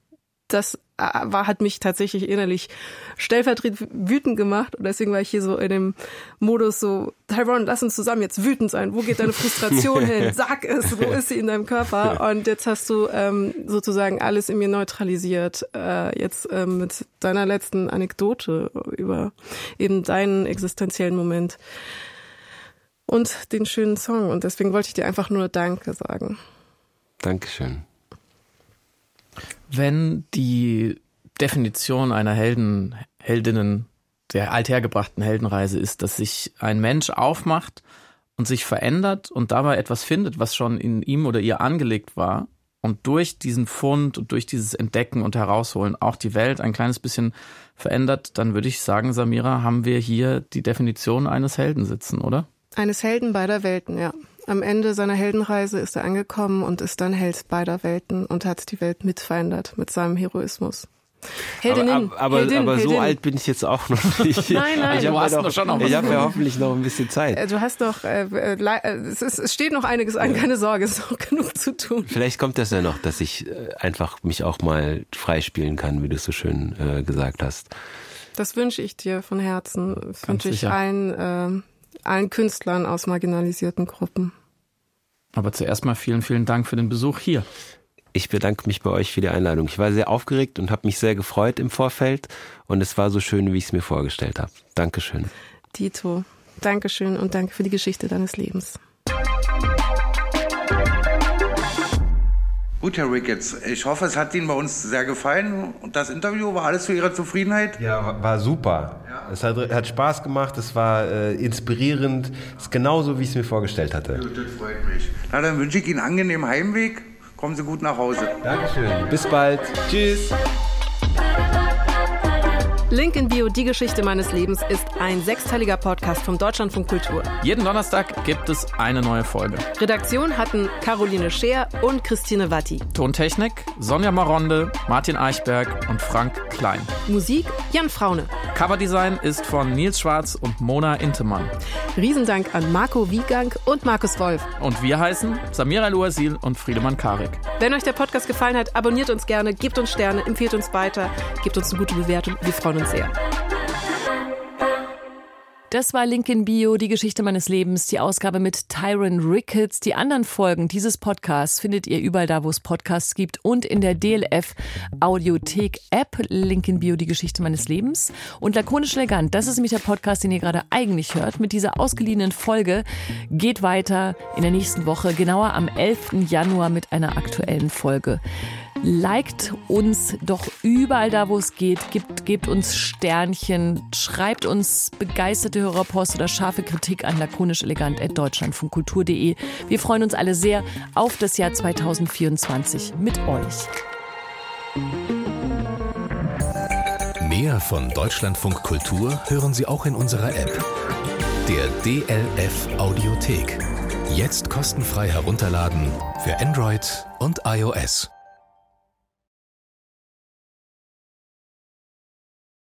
das äh, war, hat mich tatsächlich innerlich stellvertretend wütend gemacht. Und deswegen war ich hier so in dem Modus so, Tyrone, lass uns zusammen jetzt wütend sein. Wo geht deine Frustration hin? Sag es, wo ist sie in deinem Körper? Und jetzt hast du ähm, sozusagen alles in mir neutralisiert. Äh, jetzt ähm, mit deiner letzten Anekdote über eben deinen existenziellen Moment und den schönen Song. Und deswegen wollte ich dir einfach nur Danke sagen. Dankeschön. Wenn die Definition einer Helden, Heldinnen, der althergebrachten Heldenreise ist, dass sich ein Mensch aufmacht und sich verändert und dabei etwas findet, was schon in ihm oder ihr angelegt war und durch diesen Fund und durch dieses Entdecken und Herausholen auch die Welt ein kleines bisschen verändert, dann würde ich sagen, Samira, haben wir hier die Definition eines Helden sitzen, oder? Eines Helden beider Welten, ja. Am Ende seiner Heldenreise ist er angekommen und ist dann Held beider Welten und hat die Welt mit verändert mit seinem Heroismus. Heldinnen, aber, aber, Heldin, aber so Heldin. alt bin ich jetzt auch noch nicht. nein, nein, ich du hast doch schon noch Ich habe ja hoffentlich noch ein bisschen Zeit. Äh, du hast doch, äh, äh, es, ist, es steht noch einiges an, keine Sorge, es ist noch genug zu tun. Vielleicht kommt das ja noch, dass ich äh, einfach mich auch mal freispielen kann, wie du es so schön äh, gesagt hast. Das wünsche ich dir von Herzen. Das wünsche ich allen, äh, allen Künstlern aus marginalisierten Gruppen. Aber zuerst mal vielen, vielen Dank für den Besuch hier. Ich bedanke mich bei euch für die Einladung. Ich war sehr aufgeregt und habe mich sehr gefreut im Vorfeld und es war so schön, wie ich es mir vorgestellt habe. Dankeschön. Dito, Dankeschön und danke für die Geschichte deines Lebens. Gut, Herr Ricketts, ich hoffe, es hat Ihnen bei uns sehr gefallen und das Interview war alles zu Ihrer Zufriedenheit? Ja, war super. Ja. Es hat, hat, Spaß gemacht, es war äh, inspirierend, es ist genauso, wie ich es mir vorgestellt hatte. Gut, das freut mich. Na, dann wünsche ich Ihnen einen angenehmen Heimweg. Kommen Sie gut nach Hause. Dankeschön. Bis bald. Tschüss. Link in Bio, die Geschichte meines Lebens, ist ein sechsteiliger Podcast vom Deutschlandfunk Kultur. Jeden Donnerstag gibt es eine neue Folge. Redaktion hatten Caroline Scheer und Christine Watti. Tontechnik Sonja Maronde, Martin Eichberg und Frank Klein. Musik Jan Fraune. Coverdesign ist von Nils Schwarz und Mona Intemann. Riesendank an Marco Wiegang und Markus Wolf. Und wir heißen Samira El-Uasil und Friedemann Karik. Wenn euch der Podcast gefallen hat, abonniert uns gerne, gebt uns Sterne, empfiehlt uns weiter, gebt uns eine gute Bewertung. Wir freuen uns sehr. Das war Link in Bio, die Geschichte meines Lebens, die Ausgabe mit Tyron Ricketts. Die anderen Folgen dieses Podcasts findet ihr überall da, wo es Podcasts gibt und in der DLF Audiothek App. Link in Bio, die Geschichte meines Lebens. Und lakonisch elegant, das ist nämlich der Podcast, den ihr gerade eigentlich hört. Mit dieser ausgeliehenen Folge geht weiter in der nächsten Woche, genauer am 11. Januar mit einer aktuellen Folge. Liked uns doch überall da, wo es geht. Gebt, gebt uns Sternchen. Schreibt uns begeisterte Hörerpost oder scharfe Kritik an lakonischelegant.deutschlandfunkkultur.de. Wir freuen uns alle sehr auf das Jahr 2024 mit euch. Mehr von Deutschlandfunk Kultur hören Sie auch in unserer App. Der DLF Audiothek. Jetzt kostenfrei herunterladen für Android und iOS.